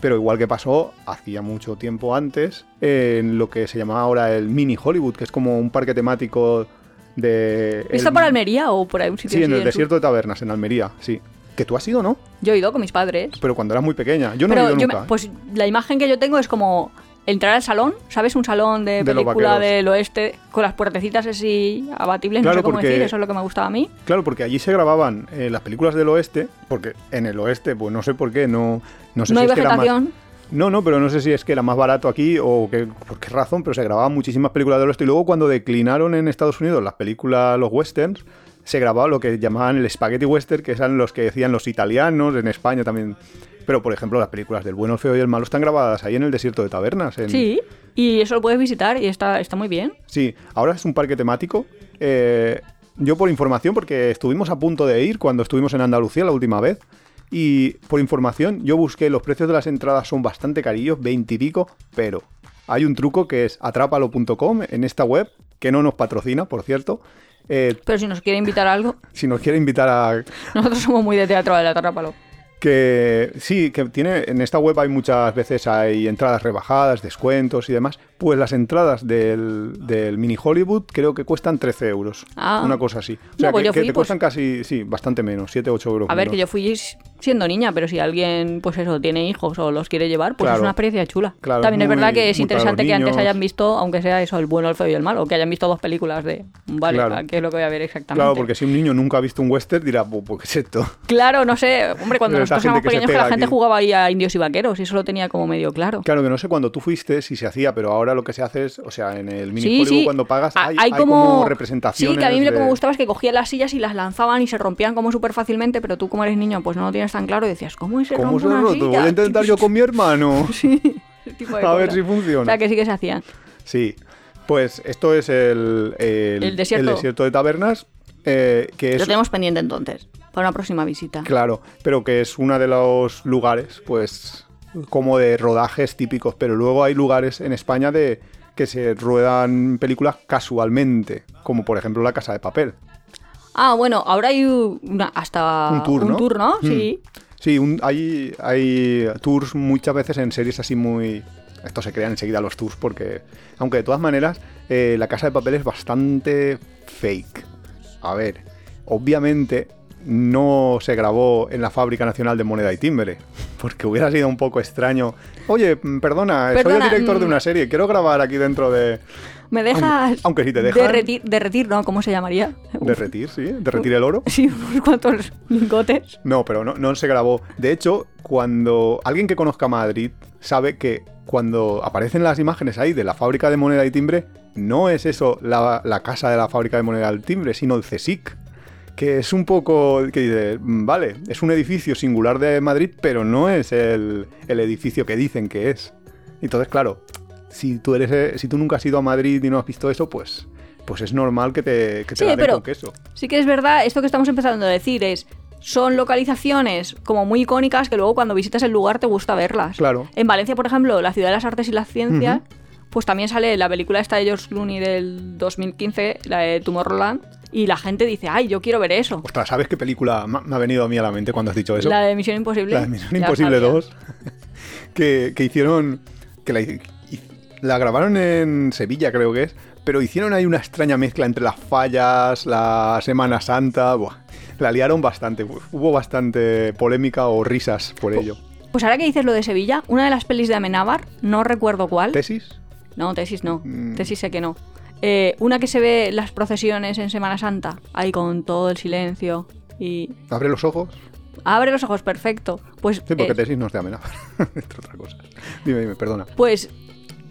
Pero igual que pasó hacía mucho tiempo antes en lo que se llama ahora el Mini Hollywood, que es como un parque temático de... ¿Está el- por Almería o por ahí un sitio Sí, en el desierto sur? de Tabernas, en Almería, sí. Que tú has ido, ¿no? Yo he ido con mis padres. Pero cuando eras muy pequeña. Yo no he ido me- nunca. pues la imagen que yo tengo es como entrar al salón, ¿sabes? Un salón de De película del oeste con las puertecitas así abatibles, Claro, no sé cómo porque- decir, eso es lo que me gustaba a mí. Claro, porque allí se grababan eh, las películas del oeste, porque en el oeste, pues no sé por qué, no, no sé no si hay es que era más- vegetación. No, no, pero no sé si es que era más barato aquí o que, por qué razón, pero se grababan muchísimas películas del oeste. Y luego cuando declinaron en Estados Unidos las películas, los westerns, se grababa lo que llamaban el spaghetti western, que eran los que decían los italianos, en España también. Pero, por ejemplo, las películas del bueno, el feo y el malo están grabadas ahí en el desierto de Tabernas. en- Sí, y eso lo puedes visitar y está, está muy bien. Sí, ahora es un parque temático. Eh, yo por información, porque estuvimos a punto de ir cuando estuvimos en Andalucía la última vez. Y por información, yo busqué, los precios de las entradas son bastante carillos, 20 y pico, pero hay un truco que es atrápalo.com en esta web, que no nos patrocina, por cierto. Eh, Pero si nos quiere invitar a algo, si nos quiere invitar a, nosotros somos muy de teatro de la Tarrápalo. Que sí, que tiene en esta web hay muchas veces hay entradas rebajadas, descuentos y demás. Pues las entradas del, del mini Hollywood creo que cuestan 13 euros. Ah. Una cosa así. O No, sea, pues que, yo que fui, te pues- cuestan casi, sí, bastante menos, 7, 8 euros. A ver, que yo fui siendo niña, pero si alguien, pues eso, tiene hijos o los quiere llevar, pues Claro. es una experiencia chula. Claro, También es muy- verdad que es interesante que antes hayan visto, aunque sea eso, el bueno, el feo y el malo, que hayan visto dos películas de, vale, Claro. ¿qué es lo que voy a ver exactamente? Claro, porque si un niño nunca ha visto un western dirá, "Bu, pues, ¿qué es esto? Claro, no sé, hombre, cuando nosotros éramos pequeños que la gente aquí. jugaba ahí a indios y vaqueros y eso lo tenía como medio claro. Claro que no sé cuando tú fuiste si se hacía, pero ahora lo que se hace es, o sea, en el mini Sí, cuando pagas Ah, hay, hay como, representaciones. Sí, que a mí lo que me gustaba es que cogían las sillas y las lanzaban y se rompían como súper fácilmente, pero tú como eres niño pues no tienes tan claro decías, ¿cómo se ¿Cómo se ha roto? Voy a intentar yo con mi hermano. Sí, ese tipo de A ver si funciona. O sea, que sí que se hacían. Sí, pues esto es el, el, El desierto. de Tabernas, eh, que Lo es... tenemos pendiente entonces. para una próxima visita. Claro, pero que es uno de los lugares, pues, como de rodajes típicos. Pero luego hay lugares en España de que se ruedan películas casualmente, como por ejemplo La Casa de Papel. Ah, bueno, ahora hay una, hasta Un tour, ¿no? ¿no? Mm. Sí. Sí, un- hay, hay tours muchas veces en series así muy... Esto se crean enseguida los tours porque... Aunque de todas maneras, eh, La Casa de Papel es bastante fake. A ver, obviamente no se grabó en la Fábrica Nacional de Moneda y Timbre, porque hubiera sido un poco extraño. Oye, mm, perdona, soy Perdona, el director de mm. una serie, quiero grabar aquí dentro de... ¿Me dejas Aunque- aunque si te dejan- derretir, derretir, ¿no? ¿Cómo se llamaría? Derretir, sí, derretir el oro. Sí, unos cuantos lingotes. No, pero no, no se grabó. De hecho, cuando alguien que conozca Madrid sabe que cuando aparecen las imágenes ahí de la fábrica de moneda y timbre, no es eso la, la casa de la fábrica de moneda y timbre, sino el CSIC. Que es un poco. que dice, "Mm, vale, es un edificio singular de Madrid, pero no es el, el edificio que dicen que es. Entonces, claro, si tú eres eh, si tú nunca has ido a Madrid y no has visto eso, pues. Pues es normal que te, que te Sí, la den pero- con queso. Sí que es verdad, esto que estamos empezando a decir es, son localizaciones como muy icónicas que luego cuando visitas el lugar te gusta verlas. Claro. En Valencia, por ejemplo, la ciudad de las artes y las ciencias, pues también sale la película esta de George Clooney del 2015, la de Tomorrowland, y la gente dice, ay, yo quiero ver eso. Ostras, ¿sabes qué película me ha- venido a mí a la mente cuando has dicho eso? La de Misión Imposible. La de Misión Imposible sabía. 2, que, que hicieron, que la grabaron en Sevilla creo que es, pero hicieron ahí una extraña mezcla entre las fallas, la Semana Santa, buah, la liaron bastante, hubo bastante polémica o risas por ello. Pues ahora que dices lo de Sevilla, una de las pelis de Amenábar, no recuerdo cuál. ¿Tesis? No, tesis no. Mm. Tesis sé que no. Eh, una que se ve las procesiones en Semana Santa, ahí con todo el silencio y... ¿Abre los ojos? Abre los ojos, perfecto. Pues, Sí, porque eh, tesis no es de amenaza, entre otras cosas. Dime, dime, perdona. pues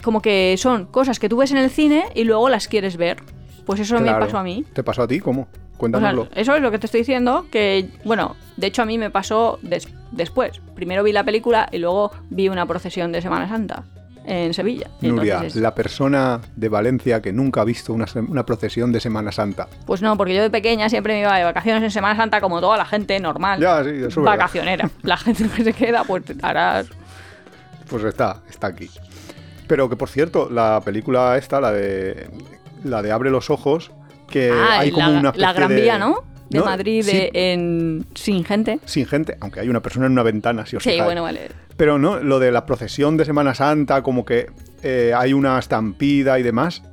como que son cosas que tú ves en el cine y luego las quieres ver. Pues eso me pasó a mí. ¿Te pasó a ti? ¿Cómo? O sea, Cuéntanoslo. eso es lo que te estoy diciendo, que, bueno, de hecho a mí me pasó des- después. Primero vi la película y luego vi una procesión de Semana Santa en Sevilla. Nuria, Entonces la persona de Valencia que nunca ha visto una, procesión de Semana Santa. Pues no, porque yo de pequeña siempre me iba de vacaciones en Semana Santa como toda la gente normal. Ya, sí, eso verdad. Vacacionera. La gente que se queda, pues harás... Pues está, está aquí. Pero que por cierto, la película esta, la de la de Abre los ojos, que ah, hay como la, una la Gran de- Vía, ¿no? De No, Madrid sí, de- en... sin gente. sin gente, aunque hay una persona en una ventana, si os Sí, bueno, vale. Pero no, lo de la procesión de Semana Santa, como que eh, hay una estampida y demás.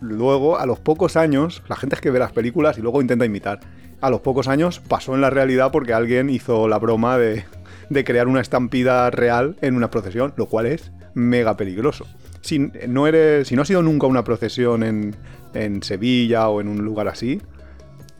Luego, a los pocos años, la gente es que ve las películas y luego intenta imitar. A los pocos años pasó en la realidad porque alguien hizo la broma de, de crear una estampida real en una procesión, lo cual es mega peligroso. Si no, eres, si no has ido nunca a una procesión en, en Sevilla o en un lugar así,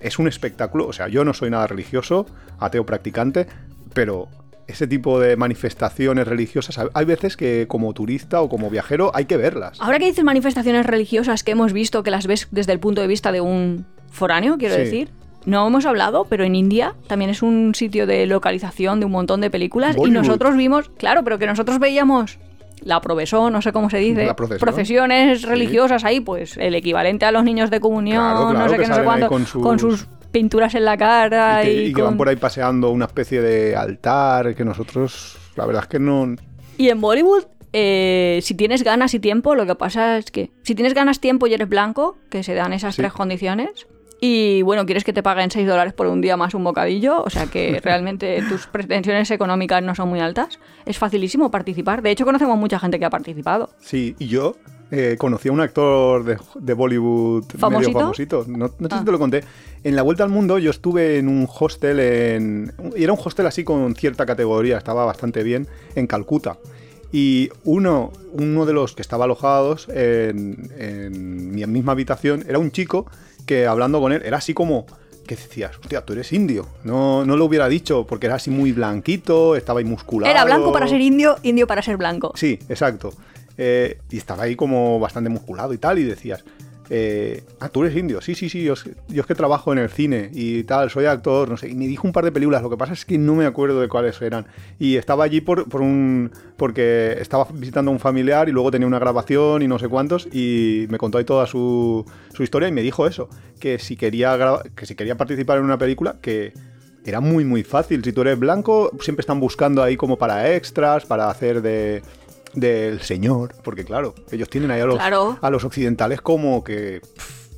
es un espectáculo. O sea, yo no soy nada religioso, ateo practicante, pero ese tipo de manifestaciones religiosas, hay veces que como turista o como viajero hay que verlas. Ahora que dices manifestaciones religiosas que hemos visto, que las ves desde el punto de vista de un foráneo, quiero Sí. decir. No hemos hablado, pero en India también es un sitio de localización de un montón de películas. Y nosotros vimos, claro, pero que nosotros veíamos la provesón, no sé cómo se dice, procesiones religiosas ahí, pues el equivalente a los niños de comunión, Claro, claro, no sé qué, no sé cuánto, con con sus- pinturas en la cara y que, y, y que van por ahí paseando una especie de altar que nosotros, la verdad es que no... Y en Bollywood, eh, si tienes ganas y tiempo, lo que pasa es que si tienes ganas, tiempo y eres blanco, que se dan esas Sí. tres condiciones, y bueno, quieres que te paguen 6 dólares por un día más un bocadillo, o sea que realmente tus pretensiones económicas no son muy altas, es facilísimo participar. De hecho, conocemos mucha gente que ha participado. Sí, y yo eh, conocí a un actor de, de Bollywood ¿Famosito? medio famosito. No, no sé Ah. si te lo conté. En la vuelta al mundo yo estuve en un hostel en... Y era un hostel así con cierta categoría, estaba bastante bien, en Calcuta. Y uno, uno de los que estaba alojados en, en mi misma habitación era un chico que hablando con él era así como que decías, hostia, tú eres indio. No, no lo hubiera dicho porque era así muy blanquito, estaba ahí musculado. Era blanco para ser indio, indio para ser blanco. Sí, exacto. Eh, y estaba ahí como bastante musculado y tal, y decías, eh, ah, tú eres indio, sí, sí, sí, yo, es- que trabajo en el cine y tal, soy actor, no sé, y me dijo un par de películas, lo que pasa es que no me acuerdo de cuáles eran. Y estaba allí por, un, porque estaba visitando a un familiar y luego tenía una grabación y no sé cuántos, y me contó ahí toda su, su historia y me dijo eso, que si quería, que si quería participar en una película, que era muy muy fácil. Si tú eres blanco, siempre están buscando ahí como para extras, para hacer de del señor, porque claro, ellos tienen ahí a los, Claro. a los occidentales como que... pff,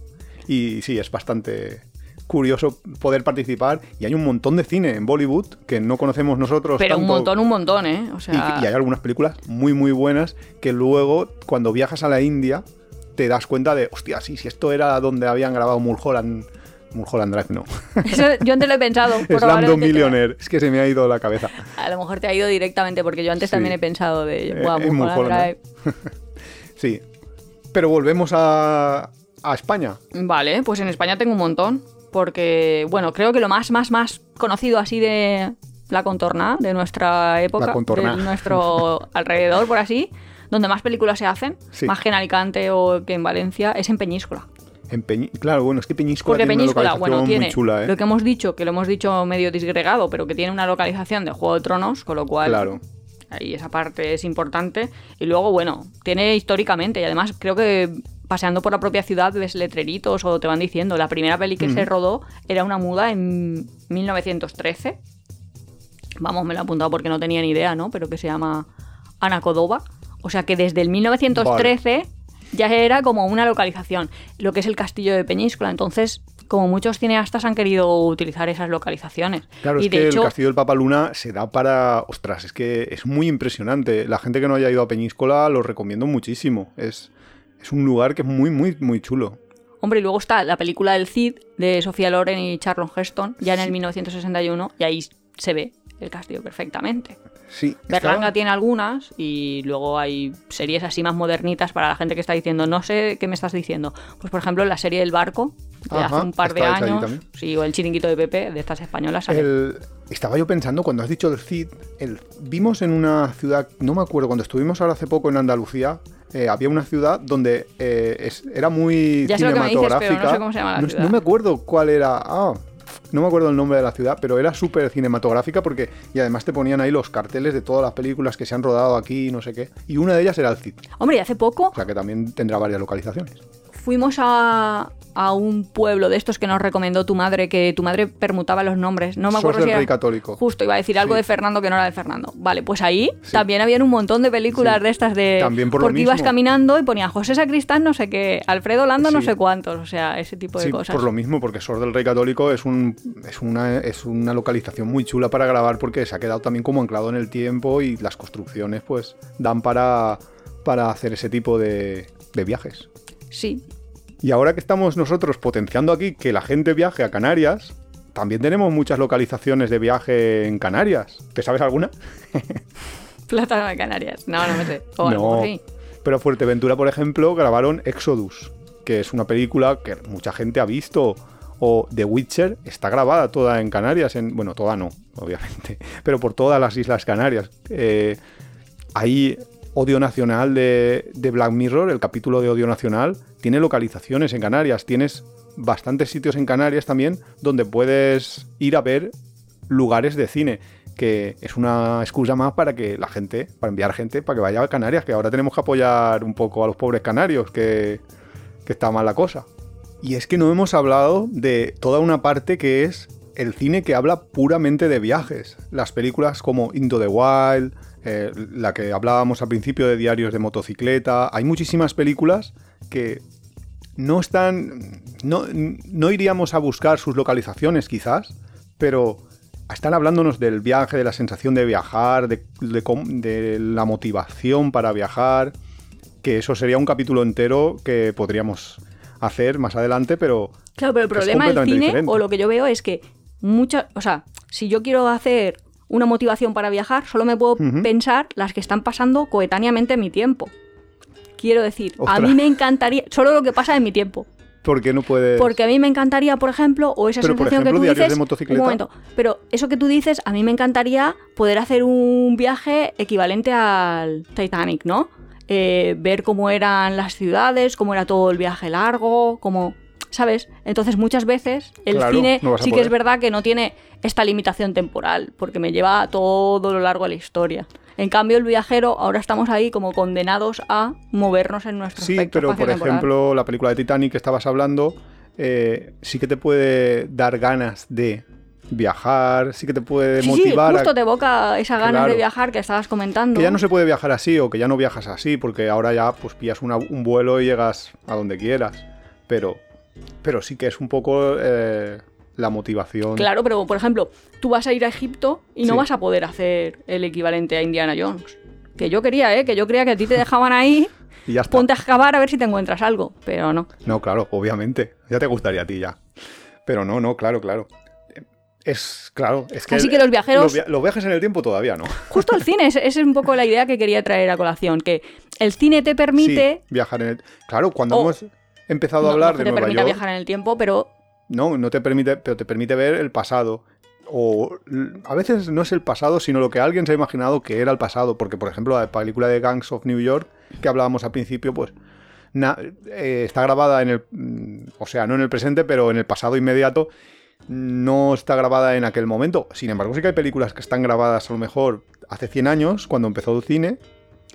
y sí, es bastante curioso poder participar y hay un montón de cine en Bollywood que no conocemos nosotros Pero un montón, un montón, ¿eh? O Y, sea, y hay algunas películas muy, muy buenas que luego, cuando viajas a la India, te das cuenta de, hostia, sí, si esto era donde habían grabado Mulholland. Mulholland Drive, no. eso yo antes lo he pensado. Slamdog Millionaire. Es que se me ha ido la cabeza. A lo mejor te ha ido directamente, porque yo antes Sí. también he pensado de, Eh, "Buah, en Mulholland Mulholland Drive". Sí. Pero volvemos a, a España. Vale, pues en España tengo un montón. Porque, bueno, creo que lo más, más, más conocido así de la contorna, de nuestra época, La contorna. de nuestro alrededor, por así, donde más películas se hacen, Sí. más que en Alicante o que en Valencia, es en Peñíscola. En claro, bueno, es que Peñíscola Porque tiene una Peñíscola, localización bueno, tiene muy chula, ¿eh? lo que hemos dicho, que lo hemos dicho medio disgregado, pero que tiene una localización de Juego de Tronos, con lo cual Claro. ahí esa parte es importante. Y luego, bueno, tiene históricamente, y además creo que paseando por la propia ciudad ves letreritos o te van diciendo, la primera peli que se rodó era una muda en 1913. Vamos, me lo he apuntado porque no tenía ni idea, ¿no? Pero que se llama Ana Codova. O sea que desde el 1913 ya era como una localización, lo que es el castillo de Peñíscola. Entonces, como muchos cineastas han querido utilizar esas localizaciones. Claro, y es de que hecho, el Castillo del Papaluna se da para... Ostras, es que es muy impresionante. La gente que no haya ido a Peñíscola lo recomiendo muchísimo. Es, es un lugar que es muy, muy, muy chulo. Hombre, y luego está la película del Cid de Sofía Loren y Charlton Heston, ya en el 1961, y ahí se ve el castillo perfectamente. Sí. Berlanga tiene algunas y luego hay series así más modernitas para la gente que está diciendo, no sé qué me estás diciendo. Pues por ejemplo la serie El Barco, de Ajá, hace un par de años, sí, o El Chiringuito de Pepe, de estas españolas. El- estaba yo pensando, cuando has dicho el Cid, el- vimos en una ciudad, no me acuerdo, cuando estuvimos ahora hace poco en Andalucía, eh, había una ciudad donde eh, es- era muy Ya sé lo que me dices, pero no sé cinematográfica. cómo se llama la no, ciudad. no me acuerdo cuál era. Ah, no me acuerdo el nombre de la ciudad, pero era súper cinematográfica porque. Y además te ponían ahí los carteles de todas las películas que se han rodado aquí, no sé qué. Y una de ellas era el Cid. Hombre, y hace poco O sea que también tendrá varias localizaciones. Fuimos a, a un pueblo de estos que nos recomendó tu madre, que tu madre permutaba los nombres. No me Sos acuerdo del si era- Rey Católico. Justo, iba a decir algo Sí. de Fernando que no era de Fernando. Vale, pues ahí Sí. también habían un montón de películas Sí. de estas de... También por lo porque ibas mismo. caminando y ponía José Sacristán no sé qué, Alfredo Lando no sé cuántos, o sea, ese tipo de Sí, cosas. por lo mismo, porque Sor del Rey Católico es, un, es, una, es una localización muy chula para grabar porque se ha quedado también como anclado en el tiempo y las construcciones pues dan para, para hacer ese tipo de, de viajes. Sí, Y ahora que estamos nosotros potenciando aquí que la gente viaje a Canarias, también tenemos muchas localizaciones de viaje en Canarias. ¿Te sabes alguna? Plátano de Canarias. No, no me sé. O a lo no. mejor sí. Pero Fuerteventura, por ejemplo, grabaron Exodus, que es una película que mucha gente ha visto. O The Witcher está grabada toda en Canarias, en, bueno, toda no, obviamente, pero por todas las Islas Canarias. Eh, hay Odio Nacional de, Black Mirror, el capítulo de Odio Nacional, tiene localizaciones en Canarias. Tienes bastantes sitios en Canarias también donde puedes ir a ver lugares de cine, que es una excusa más para que la gente, para enviar gente, para que vaya a Canarias, que ahora tenemos que apoyar un poco a los pobres canarios, que, que está mal la cosa. Y es que no hemos hablado de toda una parte que es el cine que habla puramente de viajes. Las películas como Into the Wild, eh, la que hablábamos al principio de diarios de motocicleta. Hay muchísimas películas que no están. No, no iríamos a buscar sus localizaciones, quizás, pero están hablándonos del viaje, de la sensación de viajar, de, de cómo- de la motivación para viajar. Que eso sería un capítulo entero que podríamos hacer más adelante, pero. Claro, pero el problema del cine, diferente. o lo que yo veo es que muchas, o sea, si yo quiero hacer una motivación para viajar, solo me puedo pensar las que están pasando coetáneamente en mi tiempo. Quiero decir, a mí me encantaría, solo lo que pasa en mi tiempo. ¿Por qué no puedes.? Porque a mí me encantaría, por ejemplo, o esa Pero, por sensación ejemplo, que tú dices. de motocicleta. Un momento, pero eso que tú dices, a mí me encantaría poder hacer un viaje equivalente al Titanic, ¿no? Eh, ver cómo eran las ciudades, cómo era todo el viaje largo, cómo. ¿Sabes? Entonces, muchas veces el Claro, cine no sí que es verdad que no tiene esta limitación temporal, porque me lleva a todo lo largo de la historia. En cambio, el viajero, ahora estamos ahí como condenados a movernos en nuestro Sí, pero por ejemplo, la película de Titanic que estabas hablando, eh, sí que te puede dar ganas de viajar, sí que te puede Sí, sí, motivar justo a te evoca esa ganas Claro. de viajar que estabas comentando. que ya no se puede viajar así o que ya no viajas así, porque ahora ya pues pillas una- un vuelo y llegas a donde quieras. Pero, pero sí que es un poco eh, la motivación. Claro, pero por ejemplo, tú vas a ir a Egipto y no Sí. vas a poder hacer el equivalente a Indiana Jones. Que yo quería, ¿eh? Que yo creía que a ti te dejaban ahí, Y ya está. ponte a excavar a ver si te encuentras algo. Pero no. No, claro, obviamente. Ya te gustaría a ti ya. Pero no, no, claro, claro. Es claro, es que. Así que los viajeros- Los, via- los viajes en el tiempo todavía no. Justo el cine, esa es un poco la idea que quería traer a colación. Que el cine te permite. Sí, viajar en el. Claro, cuando O- hemos empezado no, a hablar no de te Nueva permita York. viajar en el tiempo, pero No, no te permite, pero te permite ver el pasado. O a veces no es el pasado, sino lo que alguien se ha imaginado que era el pasado. Porque, por ejemplo, la película de Gangs of New York, que hablábamos al principio, pues na- eh, está grabada en el. mm, O sea, no en el presente, pero en el pasado inmediato. No está grabada en aquel momento. Sin embargo, sí que hay películas que están grabadas a lo mejor hace 100 años, cuando empezó el cine,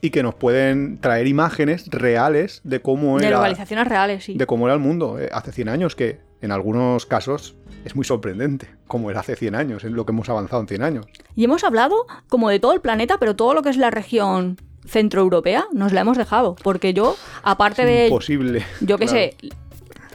y que nos pueden traer imágenes reales de cómo de era localizaciones reales, sí. de cómo era el mundo eh, hace 100 años, que en algunos casos es muy sorprendente, como era hace 100 años, en lo que hemos avanzado en 100 años. Y hemos hablado como de todo el planeta, pero todo lo que es la región centroeuropea nos la hemos dejado. Porque yo, aparte de. Imposible. Yo qué Claro. sé.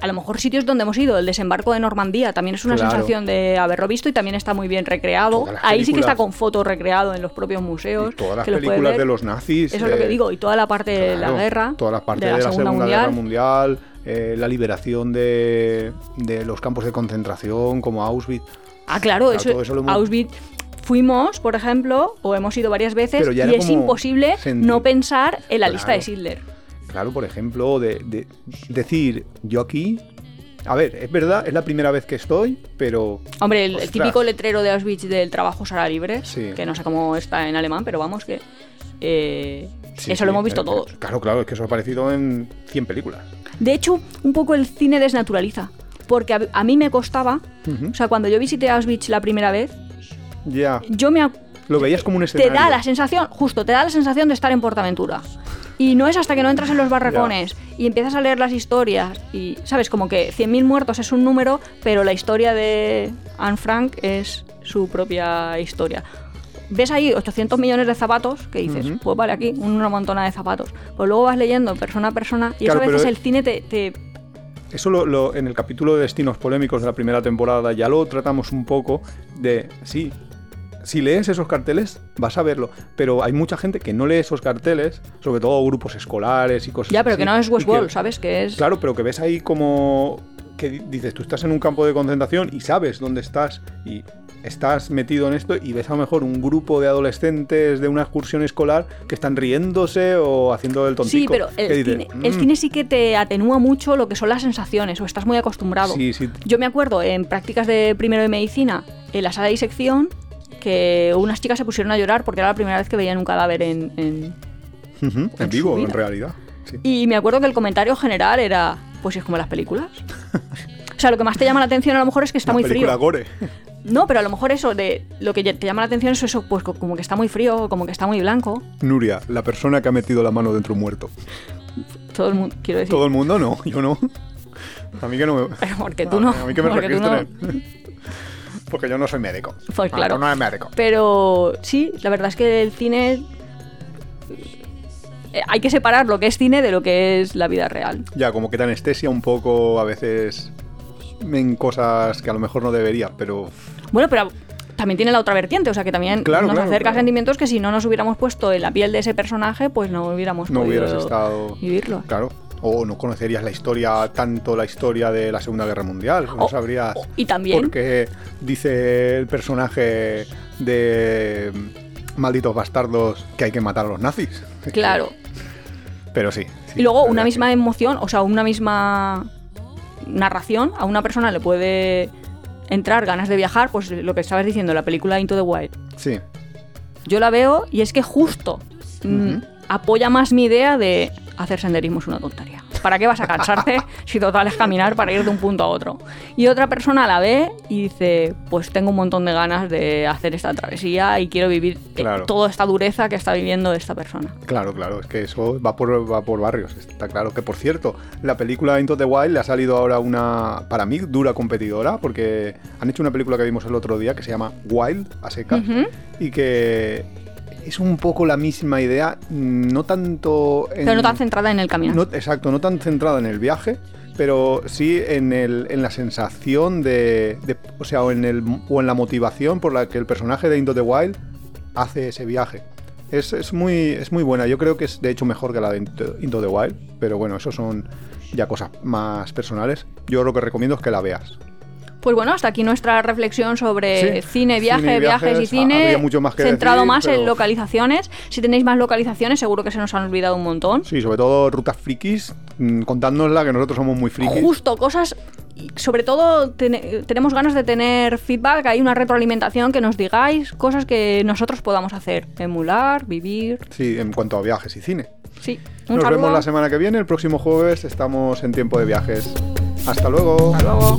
A lo mejor sitios donde hemos ido, el desembarco de Normandía, también es una Claro. sensación de haberlo visto y también está muy bien recreado. Ahí sí que está con fotos recreado en los propios museos. Y todas las que películas de los nazis. Eso es lo que eh, digo, y toda la parte de la guerra. Toda la parte de la Segunda. Guerra Mundial, eh, la liberación de, de los campos de concentración, como Auschwitz. Ah, claro, Claro, eso, eso lo hemos- Auschwitz. Fuimos, por ejemplo, o hemos ido varias veces, y es imposible sentir- no pensar en la Claro. lista de Schindler. Claro, por ejemplo, de, de decir, yo aquí... A ver, es verdad, es la primera vez que estoy, pero Hombre, el, típico letrero de Auschwitz del trabajo será libre, Sí. que no sé cómo está en alemán, pero vamos que eh, sí, eso lo hemos visto eh, todos. Claro, claro, es que eso ha aparecido en 100 películas. De hecho, un poco el cine desnaturaliza, porque a, a mí me costaba, o sea, cuando yo visité Auschwitz la primera vez, Ya, yo me lo veías como un te escenario. da la sensación, justo, te da la sensación de estar en Portaventura. Y no es hasta que no entras en los barracones y empiezas a leer las historias y, ¿sabes? Como que 100.000 muertos es un número, pero la historia de Anne Frank es su propia historia. Ves ahí 800 millones de zapatos que dices, pues vale, aquí una montona de zapatos. Pues luego vas leyendo persona a persona y Claro, eso a veces pero- el cine te... te- Eso lo, lo- en el capítulo de destinos polémicos de la primera temporada ya lo tratamos un poco de, sí, si lees esos carteles vas a verlo, pero hay mucha gente que no lee esos carteles, sobre todo grupos escolares y cosas Ya, pero así, que no es y que- Westworld, ¿sabes? Que es... Claro, pero que ves ahí como que di- dices, tú estás en un campo de concentración y sabes dónde estás y estás metido en esto y ves a lo mejor un grupo de adolescentes de una excursión escolar que están riéndose o haciendo el tontico. Sí, pero el, cine, el "Mm, cine sí que te atenúa mucho lo que son las sensaciones, o estás muy acostumbrado. Sí, sí, Yo me acuerdo en prácticas de primero de medicina, en la sala de disección, que unas chicas se pusieron a llorar porque era la primera vez que veían un cadáver en... en- Ujú, en en vivo, en realidad. Sí. Y me acuerdo que el comentario general era, pues es como las películas. O sea, lo que más te llama la atención a lo mejor es que está muy frío. gore. No, pero a lo mejor eso de lo que te llama la atención es eso, pues co- como que está muy frío, como que está muy blanco. Nuria, la persona que ha metido la mano dentro de un muerto. Todo el mundo, quiero decir. Todo el mundo no, yo no. A mí que no me. Porque tú no. A mí que me porque tú no. Porque yo no soy médico. Pues Ah, claro. no médico. Pero sí, la verdad es que el cine. eh, Hay que separar lo que es cine de lo que es la vida real. Ya, como que te anestesia un poco a veces en cosas que a lo mejor no debería, pero Bueno, pero también tiene la otra vertiente, o sea que también Claro, nos claro, acerca claro. sentimientos que si no nos hubiéramos puesto en la piel de ese personaje, pues no hubiéramos no podido hubieras estado. vivirlo. Claro. O no conocerías la historia, tanto la historia de la Segunda Guerra Mundial. No O- sabrías. o- y también- Porque dice el personaje de Malditos Bastardos que hay que matar a los nazis. Claro. Pero sí. sí, y luego una misma emoción, o sea, una misma narración, a una persona le puede entrar ganas de viajar, pues lo que estabas diciendo, la película Into the Wild. Sí. Yo la veo y es que justo mm, apoya más mi idea de hacer senderismo es una tontería. ¿Para qué vas a cansarte si total es caminar para ir de un punto a otro? Y otra persona la ve y dice, pues tengo un montón de ganas de hacer esta travesía y quiero vivir eh, Claro. toda esta dureza que está viviendo esta persona. Claro, claro, es que eso va por, va por barrios, está claro. Que por cierto, la película Into the Wild le ha salido ahora una, para mí, dura competidora, porque han hecho una película que vimos el otro día que se llama Wild, a secas, y que es un poco la misma idea, no tanto... En, Pero no tan centrada en el caminar. no- exacto, no tan centrada en el viaje, pero sí en, el, en la sensación de, de- o sea, o en, el, o en la motivación por la que el personaje de Into the Wild hace ese viaje. Es, es muy, es muy buena, yo creo que es de hecho mejor que la de Into, Into the Wild, pero bueno, eso son ya cosas más personales. Yo lo que recomiendo es que la veas. Pues bueno, hasta aquí nuestra reflexión sobre Sí, cine, viaje, cine viajes y cine. mucho más que centrado decir, más en localizaciones. Si tenéis más localizaciones, seguro que se nos han olvidado un montón. Sí, sobre todo rutas frikis, mm, contádnosla que nosotros somos muy frikis. Justo, cosas. Sobre todo, tene- tenemos ganas de tener feedback, hay una retroalimentación que nos digáis cosas que nosotros podamos hacer. Emular, vivir. Sí, en cuanto a viajes y cine. Sí. Un Nos saludo. vemos la semana que viene, el próximo jueves estamos en tiempo de viajes. Hasta luego. Hasta luego.